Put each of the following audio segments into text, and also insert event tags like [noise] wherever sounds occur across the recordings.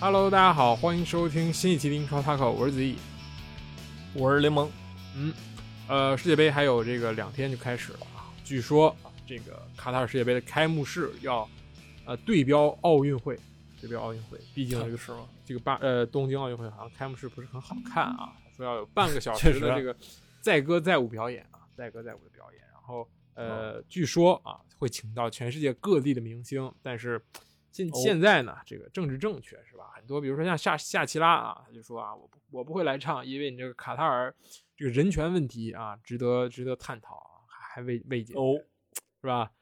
Hello，大家好，欢迎收听新一期的英超 Taco，我是子毅，我是联盟。嗯，呃，世界杯还有这个两天就开始了啊，据说啊，这个卡塔尔世界杯的开幕式要呃对标奥运会，对标奥运会，毕竟这个是吗？[laughs] 这个巴呃东京奥运会好像开幕式不是很好看啊，说要有半个小时的这个载歌载舞表演啊，载歌载舞的表演，然后呃，据说啊会请到全世界各地的明星，但是。现现在呢，这个政治正确是吧？很多，比如说像夏夏奇拉啊，他就说啊，我不我不会来唱，因为你这个卡塔尔这个人权问题啊，值得值得探讨啊，还未未解哦，是吧？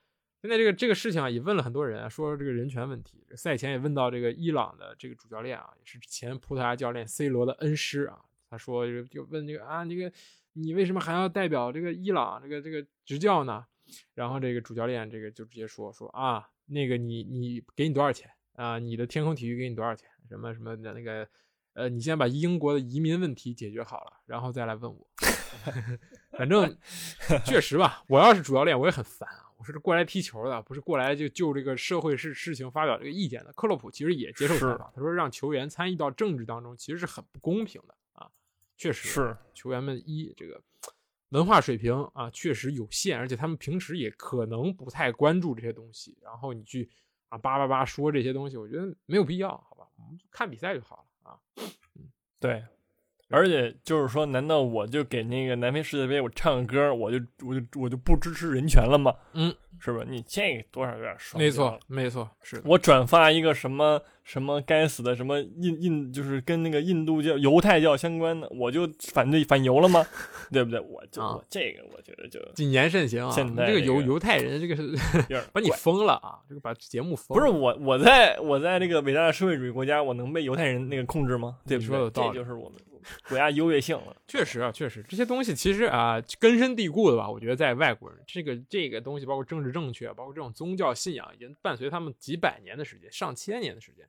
现在这个这个事情啊，也问了很多人，说这个人权问题。赛前也问到这个伊朗的这个主教练啊，也是前葡萄牙教练 C 罗的恩师啊，他说就就问这个啊，这个你为什么还要代表这个伊朗这个这个执教呢？然后这个主教练这个就直接说说啊。那个你你给你多少钱啊？你的天空体育给你多少钱？什么什么的那个，呃，你先把英国的移民问题解决好了，然后再来问我。[laughs] 反正确实吧，我要是主教练，我也很烦啊。我是过来踢球的，不是过来就就这个社会事事情发表这个意见的。克洛普其实也接受采访，他说让球员参与到政治当中，其实是很不公平的啊。确实是球员们一这个。文化水平啊，确实有限，而且他们平时也可能不太关注这些东西。然后你去啊叭叭叭说这些东西，我觉得没有必要，好吧？我们就看比赛就好了啊。嗯，对。而且就是说，难道我就给那个南非世界杯我唱个歌，我就我就我就不支持人权了吗？嗯。是吧？你这个多少有点双没错，没错，是我转发一个什么什么该死的什么印印，就是跟那个印度教、犹太教相关的，我就反对反犹了吗？[laughs] 对不对？我就我这个，我觉得就谨言慎行啊！现在这个犹犹太人，这个是 [laughs] 把你封了啊！这个把节目封不是我，我在我在这个伟大的社会主义国家，我能被犹太人那个控制吗？对不对？这就是我们。国家优越性了，确实啊，确实这些东西其实啊根深蒂固的吧。我觉得在外国人这个这个东西，包括政治正确，包括这种宗教信仰，已经伴随他们几百年的时间，上千年的时间。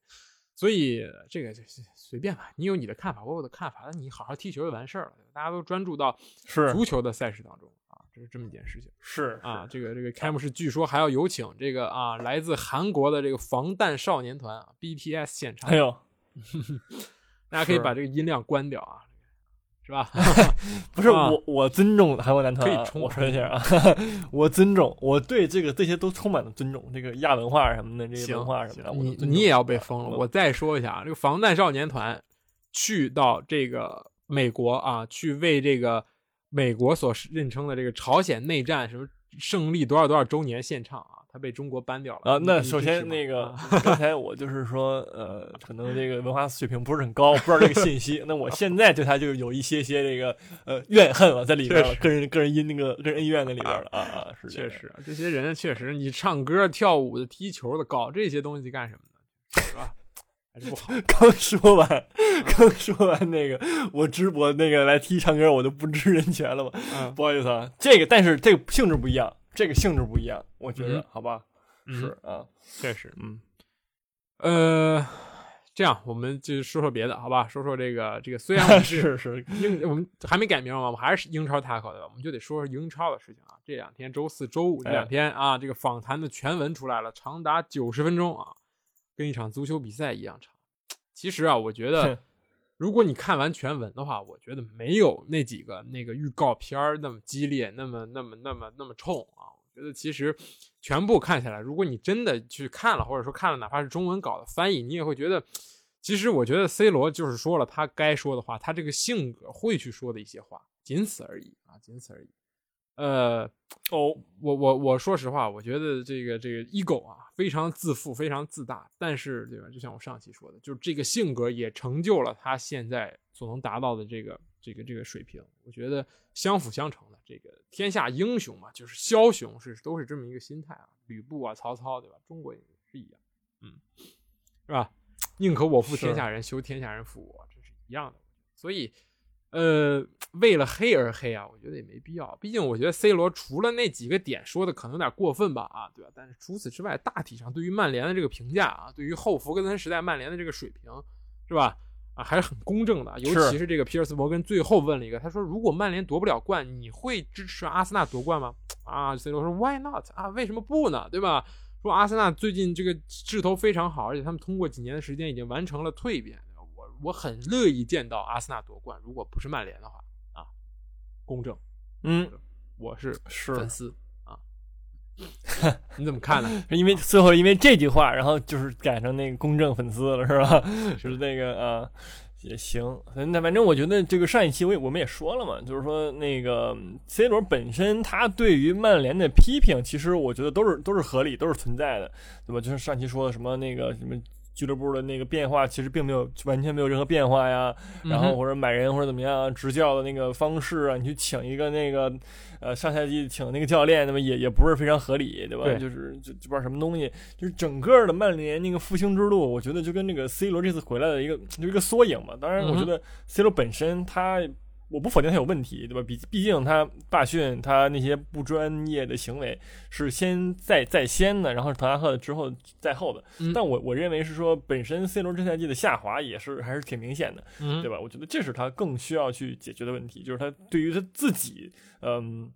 所以这个就随便吧，你有你的看法，我有我的看法，那你好好踢球就完事儿了。大家都专注到是足球的赛事当中啊，这是这么一件事情。是啊，这个这个开幕式据说还要有请这个啊来自韩国的这个防弹少年团啊 BTS 现场。哎呦。大家可以把这个音量关掉啊，是吧？[laughs] 不是我，我尊重韩国男团。可以冲我说一下啊，我尊重，我对这个这些都充满了尊重。这个亚文化什么的，这些文化什么的，你你也要被封了。我再说一下啊，这个防弹少年团去到这个美国啊，去为这个美国所认称的这个朝鲜内战什么胜利多少多少周年献唱啊。被中国搬掉了啊！那首先那个 [laughs] 刚才我就是说，呃，可能这个文化水平不是很高，不知道这个信息。那我现在对他就有一些些这个呃怨恨了在里边了，[laughs] 个人个人因那个个人恩怨在里边了啊啊！是确实，这些人确实，你唱歌、跳舞的、踢球的，搞这些东西干什么呢？是吧？还是不好。[laughs] 刚说完，刚说完那个，我直播那个来踢唱歌，我就不知人权了嘛？不好意思啊，这个但是这个性质不一样。这个性质不一样，我觉得，好吧，是啊，确实，嗯，呃，这样我们就说说别的，好吧？说说这个这个，虽然 [laughs] 是是英，我们还没改名嘛，我们还是英超 taco 的，我们就得说说英超的事情啊。这两天周四周五这两天啊，这个访谈的全文出来了，长达九十分钟啊，跟一场足球比赛一样长。其实啊，我觉得。如果你看完全文的话，我觉得没有那几个那个预告片儿那么激烈，那么那么那么那么冲啊！我觉得其实全部看下来，如果你真的去看了，或者说看了哪怕是中文稿的翻译，你也会觉得，其实我觉得 C 罗就是说了他该说的话，他这个性格会去说的一些话，仅此而已啊，仅此而已。呃，哦，我我我说实话，我觉得这个这个 ego 啊，非常自负，非常自大。但是，对吧？就像我上期说的，就是这个性格也成就了他现在所能达到的这个这个这个水平。我觉得相辅相成的，这个天下英雄嘛，就是枭雄是都是这么一个心态啊。吕布啊，曹操，对吧？中国也是一样，嗯，是吧？宁可我负天下人，休天下人负我，这是一样的。所以。呃，为了黑而黑啊，我觉得也没必要。毕竟我觉得 C 罗除了那几个点说的可能有点过分吧，啊，对吧？但是除此之外，大体上对于曼联的这个评价啊，对于后弗格森时代曼联的这个水平，是吧？啊，还是很公正的。尤其是这个皮尔斯摩根最后问了一个，他说：“如果曼联夺不了冠，你会支持阿森纳夺冠吗？”啊，C 罗说：“Why not？” 啊，为什么不呢？对吧？说阿森纳最近这个势头非常好，而且他们通过几年的时间已经完成了蜕变。我我很乐意见到阿森纳夺冠，如果不是曼联的话啊，公正，嗯，我是是粉丝啊，[laughs] 你怎么看呢？因为最后因为这句话，然后就是改成那个公正粉丝了，是吧？[laughs] 是那个啊。也行，那反正我觉得这个上一期我我们也说了嘛，就是说那个 C 罗本身他对于曼联的批评，其实我觉得都是都是合理，都是存在的，对吧？就是上期说的什么那个什么。俱乐部的那个变化其实并没有完全没有任何变化呀，然后或者买人或者怎么样，执教的那个方式啊，你去请一个那个呃上赛季请那个教练，那么也也不是非常合理，对吧？就是就就不知道什么东西，就是整个的曼联那个复兴之路，我觉得就跟那个 C 罗这次回来的一个就一个缩影嘛。当然，我觉得 C 罗本身他。我不否定他有问题，对吧？毕毕竟他罢训他那些不专业的行为是先在在先的，然后是滕哈赫之后在后的。但我我认为是说，本身 C 罗这赛季的下滑也是还是挺明显的，对吧？我觉得这是他更需要去解决的问题，就是他对于他自己，嗯。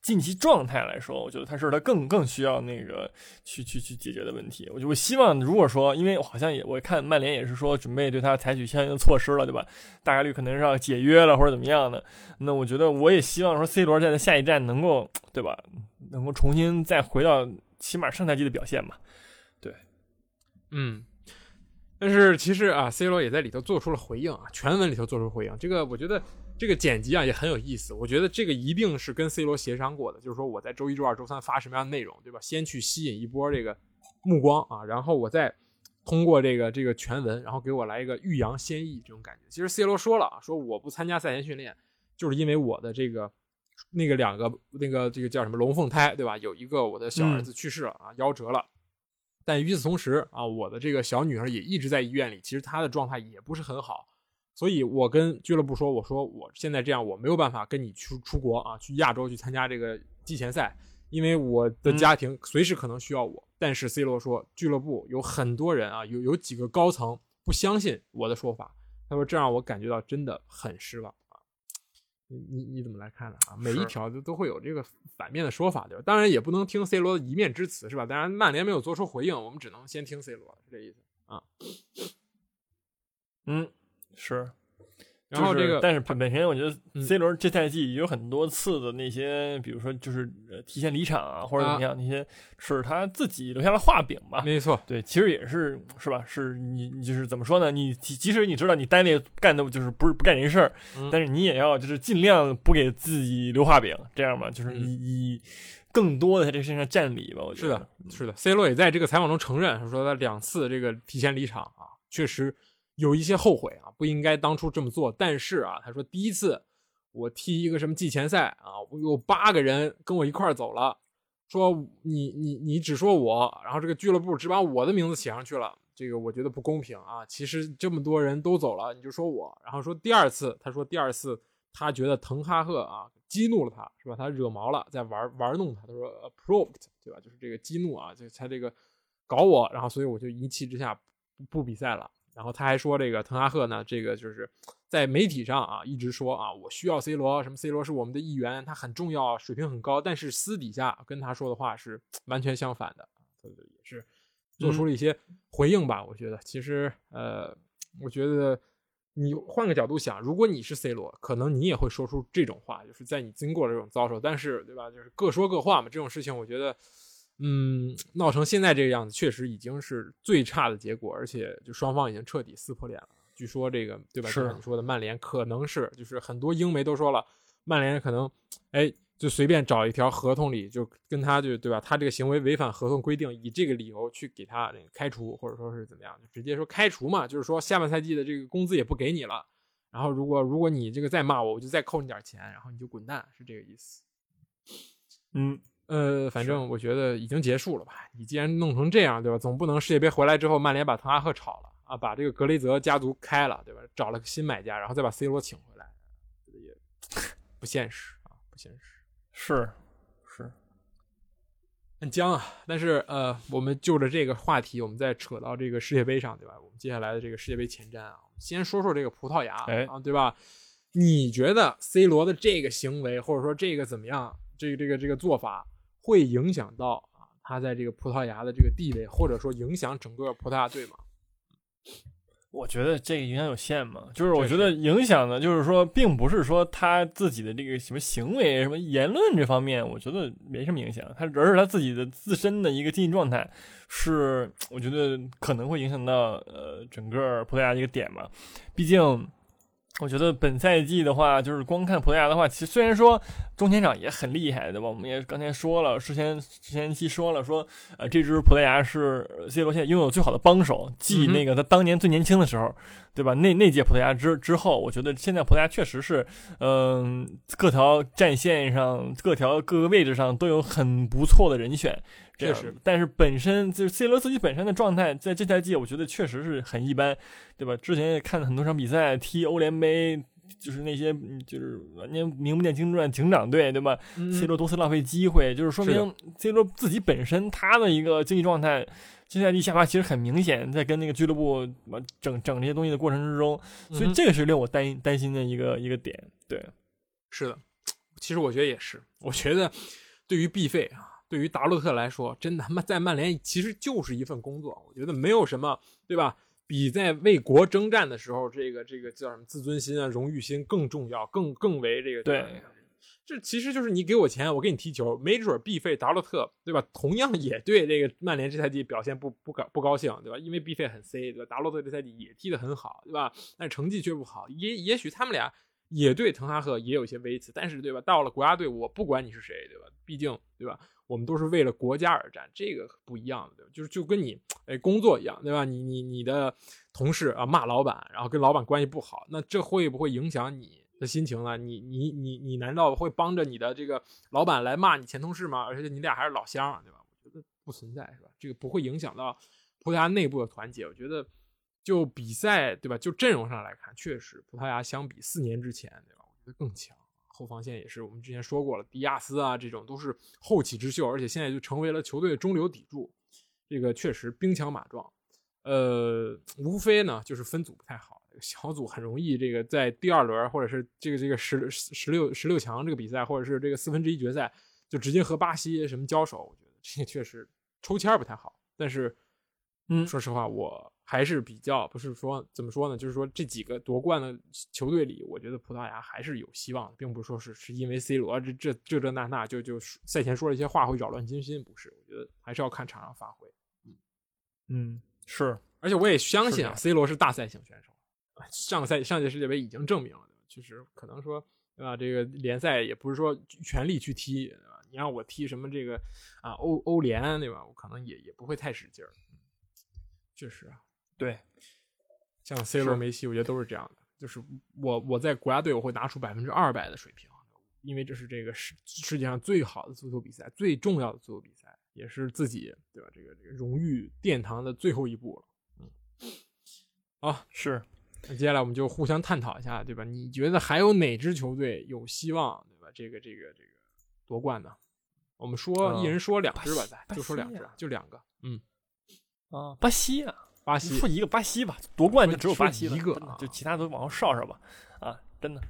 近期状态来说，我觉得他是他更更需要那个去去去解决的问题。我就我希望，如果说，因为好像也我看曼联也是说准备对他采取相应的措施了，对吧？大概率可能是要解约了或者怎么样的。那我觉得我也希望说，C 罗在他下一站能够，对吧？能够重新再回到起码上赛季的表现吧。对，嗯。但是其实啊，C 罗也在里头做出了回应啊，全文里头做出回应。这个我觉得。这个剪辑啊也很有意思，我觉得这个一定是跟 C 罗协商过的，就是说我在周一、周二、周三发什么样的内容，对吧？先去吸引一波这个目光啊，然后我再通过这个这个全文，然后给我来一个欲扬先抑这种感觉。其实 C 罗说了啊，说我不参加赛前训练，就是因为我的这个那个两个那个这个叫什么龙凤胎，对吧？有一个我的小儿子去世了啊，夭折了。但与此同时啊，我的这个小女儿也一直在医院里，其实她的状态也不是很好。所以我跟俱乐部说，我说我现在这样，我没有办法跟你去出国啊，去亚洲去参加这个季前赛，因为我的家庭随时可能需要我。但是 C 罗说，俱乐部有很多人啊，有有几个高层不相信我的说法，他说这让我感觉到真的很失望啊。你你你怎么来看呢？啊，每一条都都会有这个反面的说法，对吧？当然也不能听 C 罗的一面之词，是吧？当然曼联没有做出回应，我们只能先听 C 罗，是这意思啊。嗯。是，然后这个，但是本本身我觉得 C 罗这赛季有很多次的那些，比如说就是提前离场啊，或者怎么样，那些是他自己留下了画饼吧。没错，对，其实也是是吧？是你你就是怎么说呢？你即使你知道你单位干的就是不是不干人事儿，但是你也要就是尽量不给自己留画饼，这样吧，就是以以更多的在这身上占理吧。我觉得是的，是的。C 罗也在这个采访中承认，他说他两次这个提前离场啊，确实。有一些后悔啊，不应该当初这么做。但是啊，他说第一次我踢一个什么季前赛啊，我有八个人跟我一块走了，说你你你只说我，然后这个俱乐部只把我的名字写上去了，这个我觉得不公平啊。其实这么多人都走了，你就说我。然后说第二次，他说第二次他觉得滕哈赫啊激怒了他，是吧？他惹毛了，在玩玩弄他。他说 provoked，对吧？就是这个激怒啊，就他这个搞我，然后所以我就一气之下不比赛了。然后他还说，这个滕哈赫呢，这个就是在媒体上啊，一直说啊，我需要 C 罗，什么 C 罗是我们的一员，他很重要，水平很高。但是私底下跟他说的话是完全相反的，他也是做出了一些回应吧。我觉得，其实呃，我觉得你换个角度想，如果你是 C 罗，可能你也会说出这种话，就是在你经过了这种遭受，但是对吧？就是各说各话嘛。这种事情，我觉得。嗯，闹成现在这个样子，确实已经是最差的结果，而且就双方已经彻底撕破脸了。据说这个对吧？是你说的曼联可能是，就是很多英媒都说了，曼联可能，哎，就随便找一条合同里，就跟他就对吧？他这个行为违反合同规定，以这个理由去给他那个开除，或者说是怎么样，就直接说开除嘛，就是说下半赛季的这个工资也不给你了。然后如果如果你这个再骂我，我就再扣你点钱，然后你就滚蛋，是这个意思。嗯。呃，反正我觉得已经结束了吧。你既然弄成这样，对吧？总不能世界杯回来之后，曼联把滕哈赫炒了啊，把这个格雷泽家族开了，对吧？找了个新买家，然后再把 C 罗请回来，也不现实啊，不现实。是是，很僵啊。但是呃，我们就着这个话题，我们再扯到这个世界杯上，对吧？我们接下来的这个世界杯前瞻啊，先说说这个葡萄牙啊，对吧？你觉得 C 罗的这个行为，或者说这个怎么样？这个这个这个做法？会影响到啊他在这个葡萄牙的这个地位，或者说影响整个葡萄牙队吗？我觉得这个影响有限嘛，就是我觉得影响呢，就是说，并不是说他自己的这个什么行为、什么言论这方面，我觉得没什么影响，他而是他自己的自身的一个经济状态，是我觉得可能会影响到呃整个葡萄牙一个点嘛，毕竟。我觉得本赛季的话，就是光看葡萄牙的话，其实虽然说中前场也很厉害，对吧？我们也刚才说了，之前之前期说了，说呃，这支葡萄牙是 C 罗现在拥有最好的帮手，继那个他当年最年轻的时候，对吧？那那届葡萄牙之之后，我觉得现在葡萄牙确实是，嗯，各条战线上、各条各个位置上都有很不错的人选。确实，但是本身就是 C 罗自己本身的状态，在这赛季我觉得确实是很一般，对吧？之前也看了很多场比赛，踢欧联杯，就是那些就是完全名不见经传警长队，对吧？C 罗多次浪费机会，就是说明 C 罗自己本身他的一个竞技状态，这赛季下滑其实很明显，在跟那个俱乐部整整这些东西的过程之中，所以这个是令我担担心的一个一个点。对，是的，其实我觉得也是，我觉得对于 B 费啊。对于达洛特来说，真的他妈在曼联其实就是一份工作。我觉得没有什么，对吧？比在为国征战的时候，这个这个叫什么自尊心啊、荣誉心更重要，更更为这个。对，这其实就是你给我钱，我给你踢球，没准必费达洛特，对吧？同样也对这个曼联这赛季表现不不高不高兴，对吧？因为必费很 C，对吧？达洛特这赛季也踢得很好，对吧？但成绩却不好，也也许他们俩也对滕哈赫也有些微词，但是对吧？到了国家队，我不管你是谁，对吧？毕竟，对吧？我们都是为了国家而战，这个不一样的，对吧？就是就跟你哎工作一样，对吧？你你你的同事啊骂老板，然后跟老板关系不好，那这会不会影响你的心情呢？你你你你难道会帮着你的这个老板来骂你前同事吗？而且你俩还是老乡，对吧？我觉得不存在，是吧？这个不会影响到葡萄牙内部的团结。我觉得就比赛，对吧？就阵容上来看，确实葡萄牙相比四年之前，对吧？我觉得更强。后防线也是，我们之前说过了，迪亚斯啊，这种都是后起之秀，而且现在就成为了球队的中流砥柱。这个确实兵强马壮。呃，无非呢就是分组不太好，小组很容易这个在第二轮或者是这个这个十十六十六强这个比赛，或者是这个四分之一决赛就直接和巴西什么交手。我觉得这个确实抽签不太好。但是，嗯，说实话我。还是比较不是说怎么说呢？就是说这几个夺冠的球队里，我觉得葡萄牙还是有希望的，并不是说是是因为 C 罗这这这这那那就就赛前说了一些话会扰乱军心，不是？我觉得还是要看场上发挥。嗯嗯，是，而且我也相信啊，C 罗是大赛型选手，上个赛上届世界杯已经证明了，对吧？其实可能说对吧？这个联赛也不是说全力去踢，对吧？你让我踢什么这个啊欧欧联，对吧？我可能也也不会太使劲儿。确实啊。对，像 C 罗、梅西，我觉得都是这样的。就是我我在国家队，我会拿出百分之二百的水平，因为这是这个世世界上最好的足球比赛，最重要的足球比赛，也是自己对吧？这个这个荣誉殿堂的最后一步了。嗯，好，是。那接下来我们就互相探讨一下，对吧？你觉得还有哪支球队有希望，对吧？这个这个这个夺冠呢？我们说一人说两支吧，咱就说两支，就两个。嗯，啊，巴西啊。巴西说一个巴西吧，夺冠就只有巴西一个，就其他都往后稍稍吧。啊，真的，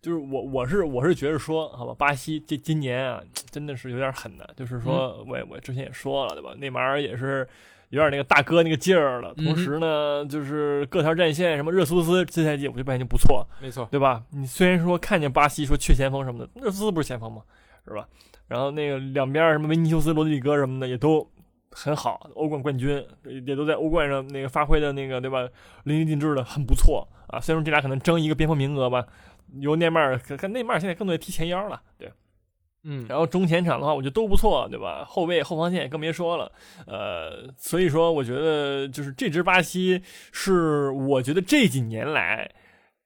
就是我我是我是觉得说，好吧，巴西这今年啊，真的是有点狠的。就是说我我之前也说了，对吧？内马尔也是有点那个大哥那个劲儿了。同时呢，就是各条战线，什么热苏斯这赛季我觉得表现就不错，没错，对吧？你虽然说看见巴西说缺前锋什么的，热苏斯不是前锋吗？是吧？然后那个两边什么维尼修斯、罗德里戈什么的也都。很好，欧冠冠军也都在欧冠上那个发挥的那个对吧？淋漓尽致的，很不错啊。虽然说这俩可能争一个边锋名额吧，由内马尔，看内马尔现在更多的踢前腰了，对，嗯。然后中前场的话，我觉得都不错，对吧？后卫、后防线更别说了，呃，所以说我觉得就是这支巴西是我觉得这几年来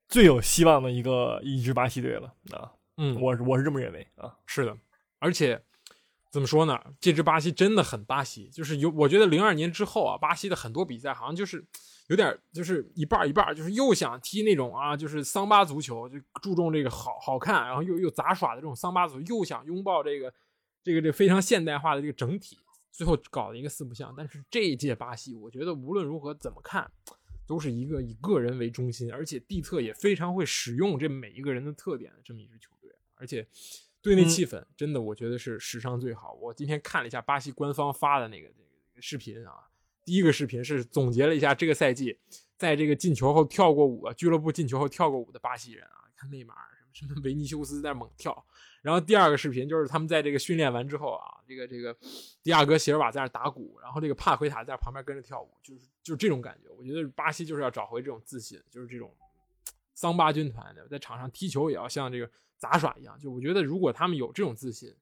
最有希望的一个一支巴西队了啊。嗯，我我是这么认为啊。是的，而且。怎么说呢？这支巴西真的很巴西，就是有我觉得零二年之后啊，巴西的很多比赛好像就是有点就是一半儿一半儿，就是又想踢那种啊，就是桑巴足球，就注重这个好好看，然后又又杂耍的这种桑巴足球，又想拥抱这个这个这非常现代化的这个整体，最后搞了一个四不像。但是这一届巴西，我觉得无论如何怎么看，都是一个以个人为中心，而且蒂特也非常会使用这每一个人的特点的这么一支球队，而且。队内嗯气氛真的我觉得是史上最好。我今天看了一下巴西官方发的那个那个视频啊，第一个视频是总结了一下这个赛季在这个进球后跳过舞，俱乐部进球后跳过舞的巴西人啊，看内马尔什么什么维尼修斯在猛跳。然后第二个视频就是他们在这个训练完之后啊，这个这个迪亚哥席尔瓦在那打鼓，然后这个帕奎塔在旁边跟着跳舞，就是就是这种感觉。我觉得巴西就是要找回这种自信，就是这种桑巴军团的，在场上踢球也要像这个杂耍一样。就我觉得如果他们有这种自信，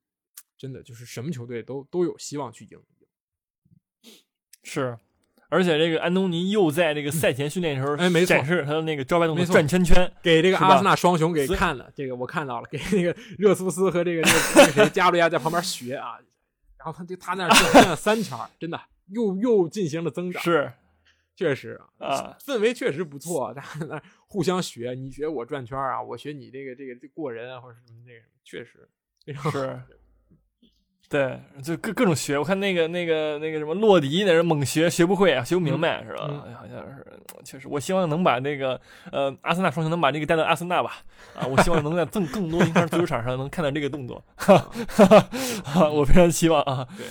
真的就是什么球队都都有希望去赢。[sniffs] 是，而且这个安东尼又在这个赛前训练的时候，[sniffs] 哎没错展示他的那个招牌动作转圈圈，给这个阿森纳双雄给看了，这个我看到了，给那个热苏斯和这个这个这个谁加利亚在旁边学啊，然后他就他那儿转了三圈，真的又又进行了增长，是确实啊，氛围确实不错，大家在那互相学，你学我转圈啊，我学你这个这个这过人啊，或者什么那个，确实非常是。[laughs] 对，就各各种学，我看那个那个那个什么洛迪，那是猛学，学不会啊，学不明白、是吧？好像是，确实，我希望能把那个呃阿森纳双雄能把这个带到阿森纳吧，啊，我希望能在更更多英超足球场上能看到这个动作，哈哈哈，我非常希望啊。对，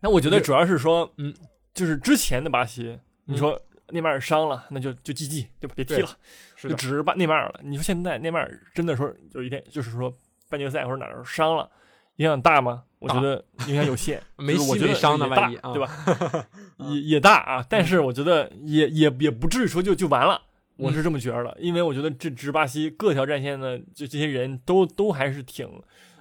那我觉得主要是说，嗯，就是之前的巴西，你嗯说内马尔伤了，那就就 GG，对吧？别踢了，是，就只是把内马尔了。你说现在内马尔真的说有一天，就是说半决赛或者哪儿伤了，影响大吗？我觉得影响有限。[laughs] 梅就是我觉得西没伤呢也大万一啊对吧？[laughs] 也也大啊，但是我觉得也也也不至于说就就完了。我是这么觉得的，因为我觉得这支巴西各条战线的就这些人都都还是挺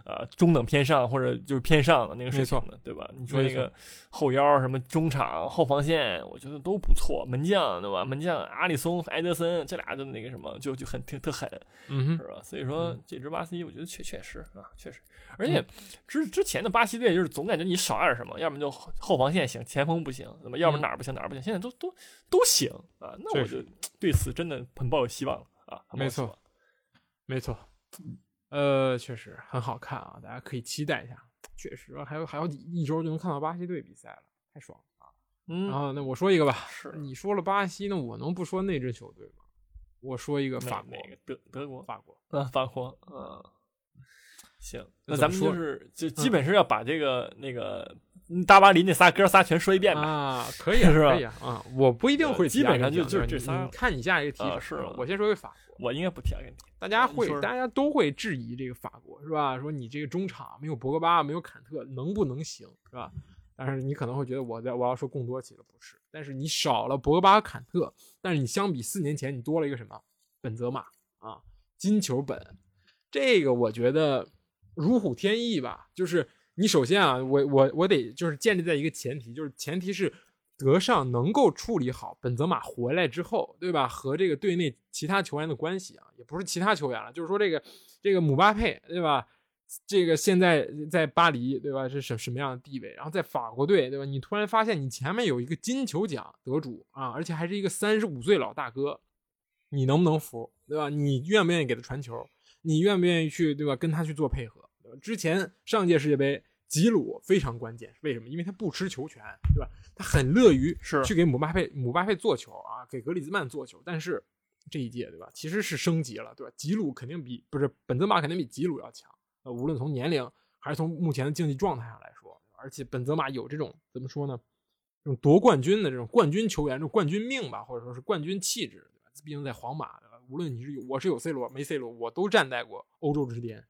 呃中等偏上或者就是偏上的那个水平的，对吧？你说那个后腰什么中场后防线，我觉得都不错。门将对吧？门将阿里松、埃德森这俩的那个什么就就很挺特狠，嗯哼，是吧？所以说嗯这支巴西，我觉得确确实啊，确实，而且之之前的巴西队就是总感觉你少点什么，要么就后后防线行，前锋不行，那么要么嗯哪儿不行哪儿不行，现在都都都行啊，那我就对此真的很抱有希望了啊，没错，没错，呃，确实很好看啊，大家可以期待一下。确实，还有还有一周就能看到巴西队比赛了，太爽了啊！嗯，然后那我说一个吧，是你说了巴西，那我能不说那支球队吗？我说一个法国，那个德德国法国，啊，法国啊，行，那咱们就是就基本是要把这个那个嗯大巴黎那仨哥仨全说一遍吧，啊，可以啊，[laughs] 是吧可以啊，啊，我不一定会提基本上就就是这仨你看你下一个题是我先说一个法国，我应该不提阿根廷，大家会，大家都会质疑这个法国是吧？说你这个中场没有博格巴，没有坎特，能不能行是吧？但是你可能会觉得我在我要说贡多齐了，不是？但是你少了博格巴和坎特，但是你相比四年前，你多了一个什么？本泽马啊，金球本，这个我觉得如虎添翼吧。就是你首先啊，我我我得就是建立在一个前提，就是前提是德尚能够处理好本泽马回来之后，对吧？和这个队内其他球员的关系啊，也不是其他球员了，就是说这个这个姆巴佩，对吧？这个现在在巴黎，对吧？是什什么样的地位？然后在法国队，对吧？你突然发现你前面有一个金球奖得主啊，而且还是一个三十五岁老大哥，你能不能服？对吧？你愿不愿意给他传球？你愿不愿意去，对吧？跟他去做配合？之前上届世界杯，吉鲁非常关键，为什么？因为他不吃球权，对吧？他很乐于是去给姆巴佩姆巴佩做球啊，给格里兹曼做球，但是这一届，对吧？其实是升级了，对吧？吉鲁肯定比不是本泽马肯定比吉鲁要强，呃，无论从年龄还是从目前的竞技状态上来说，而且本泽马有这种怎么说呢？这种夺冠军的这种冠军球员，这种冠军命吧，或者说是冠军气质，对吧？毕竟在皇马，对吧？无论你是有我是有 C 罗没 C 罗，我都站在过欧洲之巅。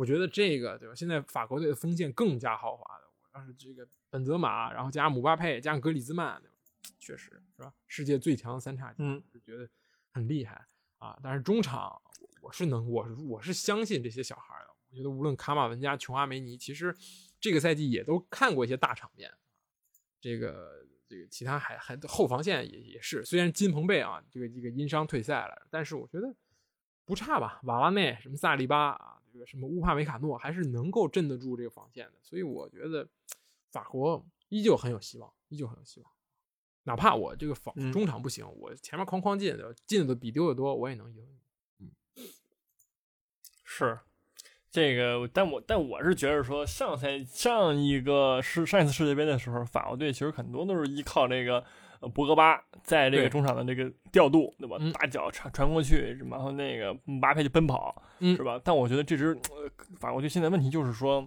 我觉得这个对吧？现在法国队的锋线更加豪华的，我要是这个本泽马，然后加上姆巴佩，加上格里兹曼，对吧？确实是吧？世界最强三叉戟，嗯，就觉得很厉害啊。但是中场，我是能，我是我是相信这些小孩的。我觉得无论卡马文加、琼阿梅尼，其实这个赛季也都看过一些大场面。这个这个其他还还后防线也也是，虽然金彭贝啊这个这个因伤退赛了，但是我觉得不差吧。瓦拉内、什么萨利巴啊，这个什么乌帕梅卡诺还是能够镇得住这个防线的，所以我觉得法国依旧很有希望，依旧很有希望。哪怕我这个防嗯中场不行，我前面哐哐进的进的比丢的多，我也能赢。[sniffs] 是这个，但我但我是觉得说，上赛上一个是上一次世界杯的时候，法国队其实很多都是依靠这个呃博格巴在这个中场的这个调度，对吧？嗯大脚传传过去，然后那个姆巴佩就奔跑，嗯是吧？但我觉得这支呃法国队现在问题就是说，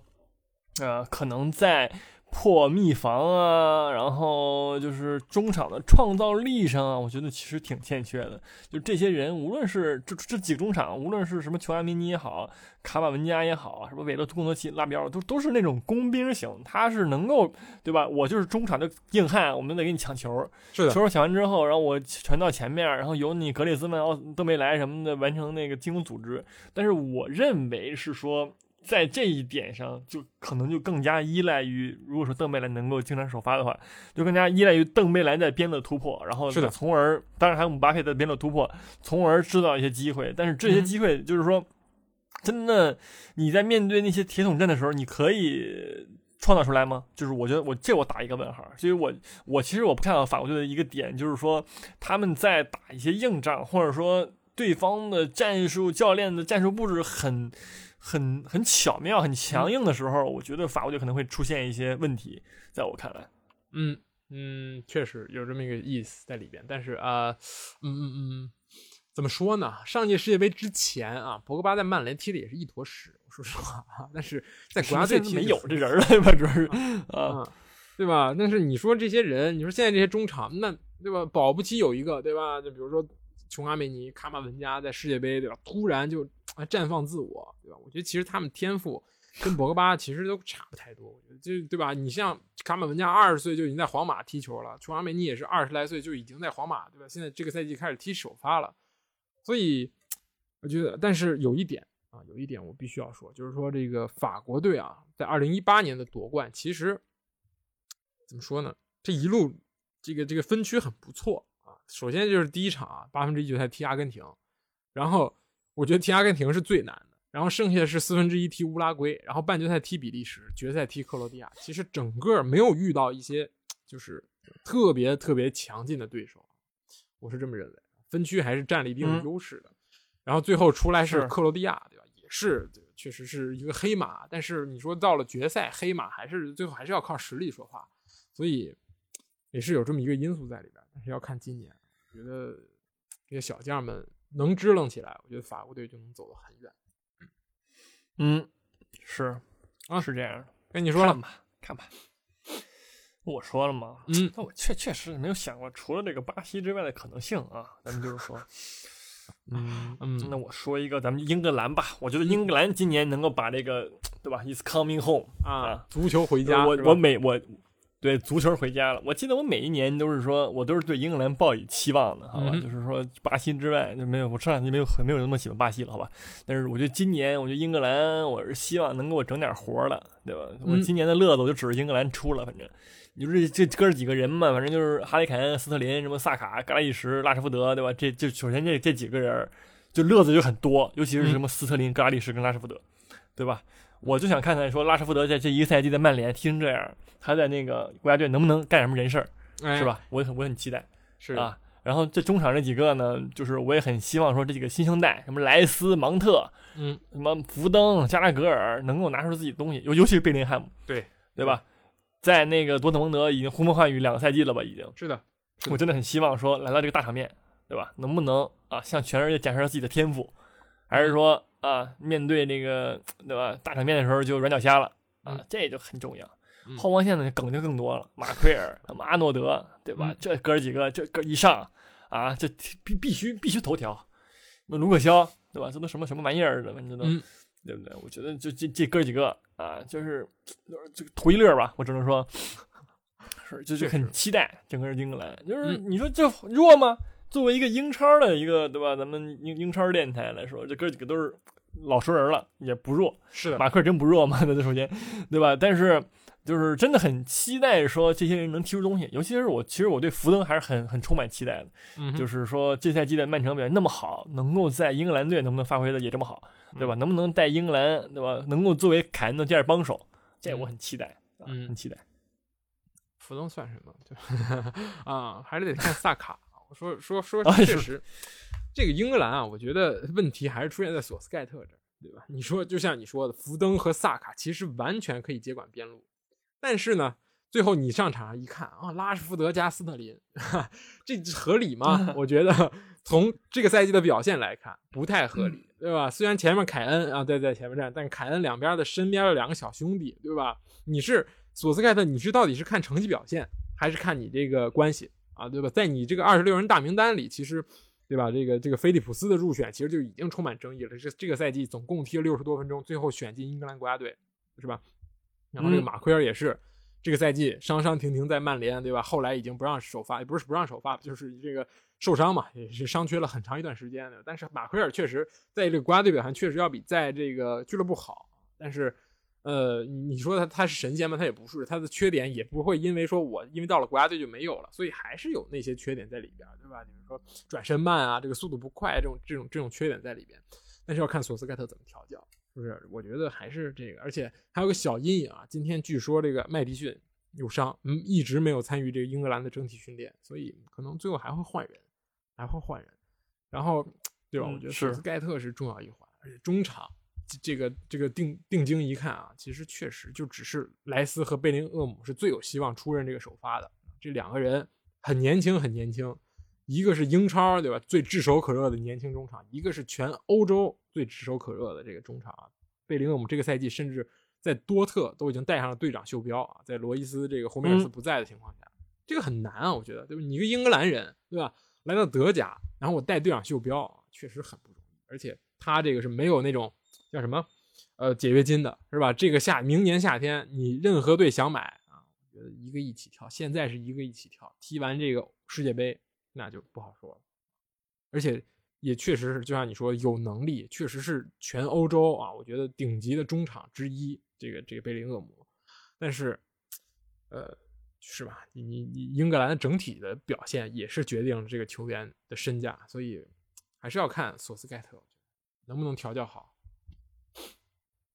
呃，可能在破密防啊，然后就是中场的创造力上啊，我觉得其实挺欠缺的。就这些人，无论是这这几个中场，无论是什么琼阿梅尼也好，卡瓦文加也好，什么韦勒图贡德奇、拉比奥，都都是那种工兵型，他是能够对吧？我就是中场的硬汉，我们得给你抢球，是的，球抢完之后，然后我传到前面，然后由你格里兹曼、奥登贝莱什么的完成那个进攻组织。但是我认为是说，在这一点上，就可能就更加依赖于，如果说邓贝莱能够经常首发的话，就更加依赖于邓贝莱在边路突破，然后是的从而当然还有姆巴佩在边路突破，从而制造一些机会。但是这些嗯机会就是说，真的你在面对那些铁桶阵的时候，你可以。创造出来吗？就是我觉得我这我打一个问号，所以我我其实我不看好法国队的一个点，就是说他们在打一些硬仗，或者说对方的战术教练的战术布置很很很巧妙、很强硬的时候，我觉得法国队可能会出现一些问题。在我看来，嗯嗯，确实有这么一个意思在里边，但是啊、呃嗯嗯嗯，怎么说呢？上届世界杯之前啊，博格巴在曼联踢的也是一坨屎，说实话啊。但是在国家队 [laughs] 踢没有这人了，对吧？主要是啊，啊，对吧？但是你说这些人，你说现在这些中场，那对吧？保不齐有一个，对吧？就比如说琼阿梅尼、卡马文加在世界杯，对吧？突然就啊啊绽放自我，对吧？我觉得其实他们天赋跟博格巴其实都差不太多，我觉得就对吧？你像卡马文加二十岁就已经在皇马踢球了，琼阿梅尼也是二十来岁就已经在皇马，对吧？现在这个赛季开始踢首发了，所以我觉得，但是有一点。啊，有一点我必须要说，就是说这个法国队啊，在二零一八年的夺冠，其实怎么说呢？这一路这个这个分区很不错啊。首先就是第一场啊，八分之一决赛踢阿根廷，然后我觉得踢阿根廷是最难的，然后剩下的是四分之一踢乌拉圭，然后半决赛踢比利时，决赛踢克罗地亚。其实整个没有遇到一些就是特别特别强劲的对手，我是这么认为。分区还是占了一定的嗯优势的。然后最后出来是是克罗地亚，对吧？也是确实是一个黑马，但是你说到了决赛，黑马还是最后还是要靠实力说话，所以也是有这么一个因素在里边。但是要看今年，我觉得这些小将们能支棱起来，我觉得法国队就能走得很远。嗯，是啊是这样的。跟你说了看，吧，看吧。我说了嘛，嗯，那我确确实没有想过除了这个巴西之外的可能性啊。咱们就是说，[laughs] 嗯嗯那我说一个咱们英格兰吧。我觉得英格兰今年能够把这个，对吧？Is coming home 啊，足球回家，我我每我对足球回家了。我记得我每一年都是说，我都是对英格兰抱以期望的，好吧？嗯就是说巴西之外就没有，我上两年没有没有那么喜欢巴西了，好吧？但是我觉得今年，我觉得英格兰，我是希望能给我整点活儿了，对吧？我嗯今年的乐子我就指着英格兰出了，反正。你说这这哥儿几个人嘛，反正就是哈里凯恩、斯特林、什么萨卡、格拉利什、拉什福德，对吧？这就首先这这几个人，就乐子就很多，尤其是什么斯特林、格拉利什跟拉什福德，对吧？我就想看看说拉什福德在这一个赛季在曼联踢成这样，他在那个国家队能不能干什么人事儿，哎是？吧？我也很我也很期待是啊。然后这中场这几个呢，就是我也很希望说这几个新生代，什么莱斯、芒特、嗯，什么福登、加拉格尔，能够拿出自己的东西，尤尤其是贝林汉姆，对对吧？在那个多特蒙德已经呼风唤雨两个赛季了吧，已经。是的，是的我真的很希望说来到这个大场面，对吧？能不能啊向全世界展示自己的天赋，还是说啊面对这个对吧大场面的时候就软脚虾了啊嗯？这就很重要。嗯后防线的梗就更多了，马奎尔、什么阿诺德，对吧？嗯这哥儿几个这哥儿一上啊，这必必须必须头条。那卢克肖，对吧？这都什么什么玩意儿的，反正都、嗯对不对？我觉得就这这哥儿几个啊，就是就是这个图一乐吧，我只能说，[laughs] 是就是很期待整个英格兰。就是嗯你说这弱吗？作为一个英超的一个对吧？咱们英英超电台来说，这哥几个都是老熟人了，也不弱。是的，马克真不弱嘛？[laughs] 那首先，对吧？但是就是真的很期待说这些人能踢出东西，尤其是我，其实我对福登还是很很充满期待的。嗯就是说这赛季的曼城表现那么好，能够在英格兰队能不能发挥的也这么好，对吧？能不能带英格兰，对吧？能够作为凯恩的第二帮手，这我很期待，啊，嗯很期待。福登算什么？就 [laughs] 啊，还是得看萨卡。我说说说，确实，这个英格兰啊，我觉得问题还是出现在索斯盖特这儿，对吧？你说，就像你说的，福登和萨卡其实完全可以接管边路，但是呢，最后你上场一看啊，拉什福德加斯特林，[laughs] 这合理吗？[laughs] 我觉得从这个赛季的表现来看，不太合理，对吧？虽然前面凯恩啊在在前面站，但凯恩两边的身边的两个小兄弟，对吧？你是索斯盖特，你是到底是看成绩表现，还是看你这个关系啊，对吧？在你这个二十六人大名单里，其实。对吧？这个这个菲利普斯的入选其实就已经充满争议了。这这个赛季总共踢了六十多分钟，最后选进英格兰国家队，是吧？然后这个马奎尔也是这个赛季伤伤停停在曼联，对吧？后来已经不让首发，也不是不让首发，就是这个受伤嘛，也是伤缺了很长一段时间的。但是马奎尔确实在这个国家队表现确实要比在这个俱乐部好，但是。呃，你说他他是神仙吗？他也不是，他的缺点也不会因为说我因为到了国家队就没有了，所以还是有那些缺点在里边，对吧？比如说转身慢啊，这个速度不快，这种这种这种缺点在里边。但是要看索斯盖特怎么调教，是不是？我觉得还是这个，而且还有个小阴影啊。今天据说这个麦迪逊有伤，嗯，一直没有参与这个英格兰的整体训练，所以可能最后还会换人，还会换人。然后，对吧？我觉得索斯盖特是重要一环，而且中场。这个这个定定睛一看啊，其实确实就只是莱斯和贝林厄姆是最有希望出任这个首发的。这两个人很年轻，很年轻，一个是英超对吧最炙手可热的年轻中场，一个是全欧洲最炙手可热的这个中场啊。贝林厄姆这个赛季甚至在多特都已经戴上了队长袖标啊，在罗伊斯这个霍梅尔斯不在的情况下，这个很难啊，我觉得对吧？你一个英格兰人对吧，来到德甲，然后我带队长袖标，确实很不容易，而且他这个是没有那种。叫什么？呃，解约金的是吧？这个夏明年夏天，你任何队想买啊，我觉得一个亿起跳。现在是一个亿起跳，踢完这个世界杯那就不好说了。而且也确实是，就像你说，有能力，确实是全欧洲啊，我觉得顶级的中场之一。这个这个贝林厄姆，但是，呃，是吧？你你你英格兰的整体的表现也是决定这个球员的身价，所以还是要看索斯盖特能不能调教好。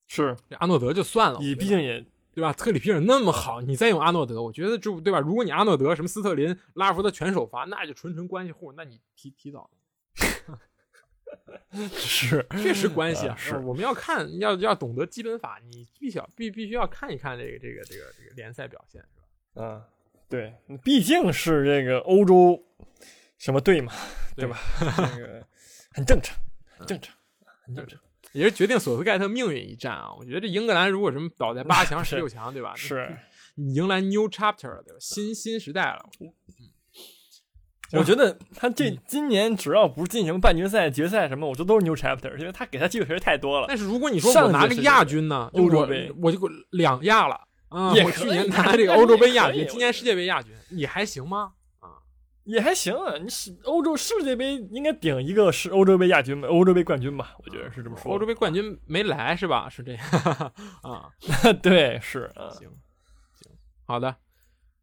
是阿诺德就算了，你毕竟也对吧？特里皮尔那么好，你再用阿诺德，我觉得就对吧？如果你阿诺德什么斯特林、拉尔福德全首发，那就纯纯关系户，那你提提早 [laughs] 是确实关系啊。是我们要看，要要懂得基本法，你必须要必必须要看一看这个这个这个这个联赛表现，是吧？嗯，对，毕竟是这个欧洲什么队嘛，对吧？[laughs] 这个很正常，正常，很正常。也是决定索斯盖特命运一战啊！我觉得这英格兰如果什么倒在八强、[laughs] 十六强，对吧？是迎来 new chapter 了，对吧？新新时代了。嗯，我觉得他这今年只要不是进行半决赛、决赛什么，我觉得都是 new chapter，因为他给他机会确实太多了。但是如果你说我拿个亚军呢？欧洲杯我就两亚了啊！我去年拿这个欧洲杯亚军，今年世界杯亚军，你还行吗？也还行啊，你是欧洲世界杯应该顶一个是欧洲杯亚军吧，欧洲杯冠军吧，我觉得是这么说。欧洲杯冠军没来是吧？是这样啊？[laughs] 对，是行行好的。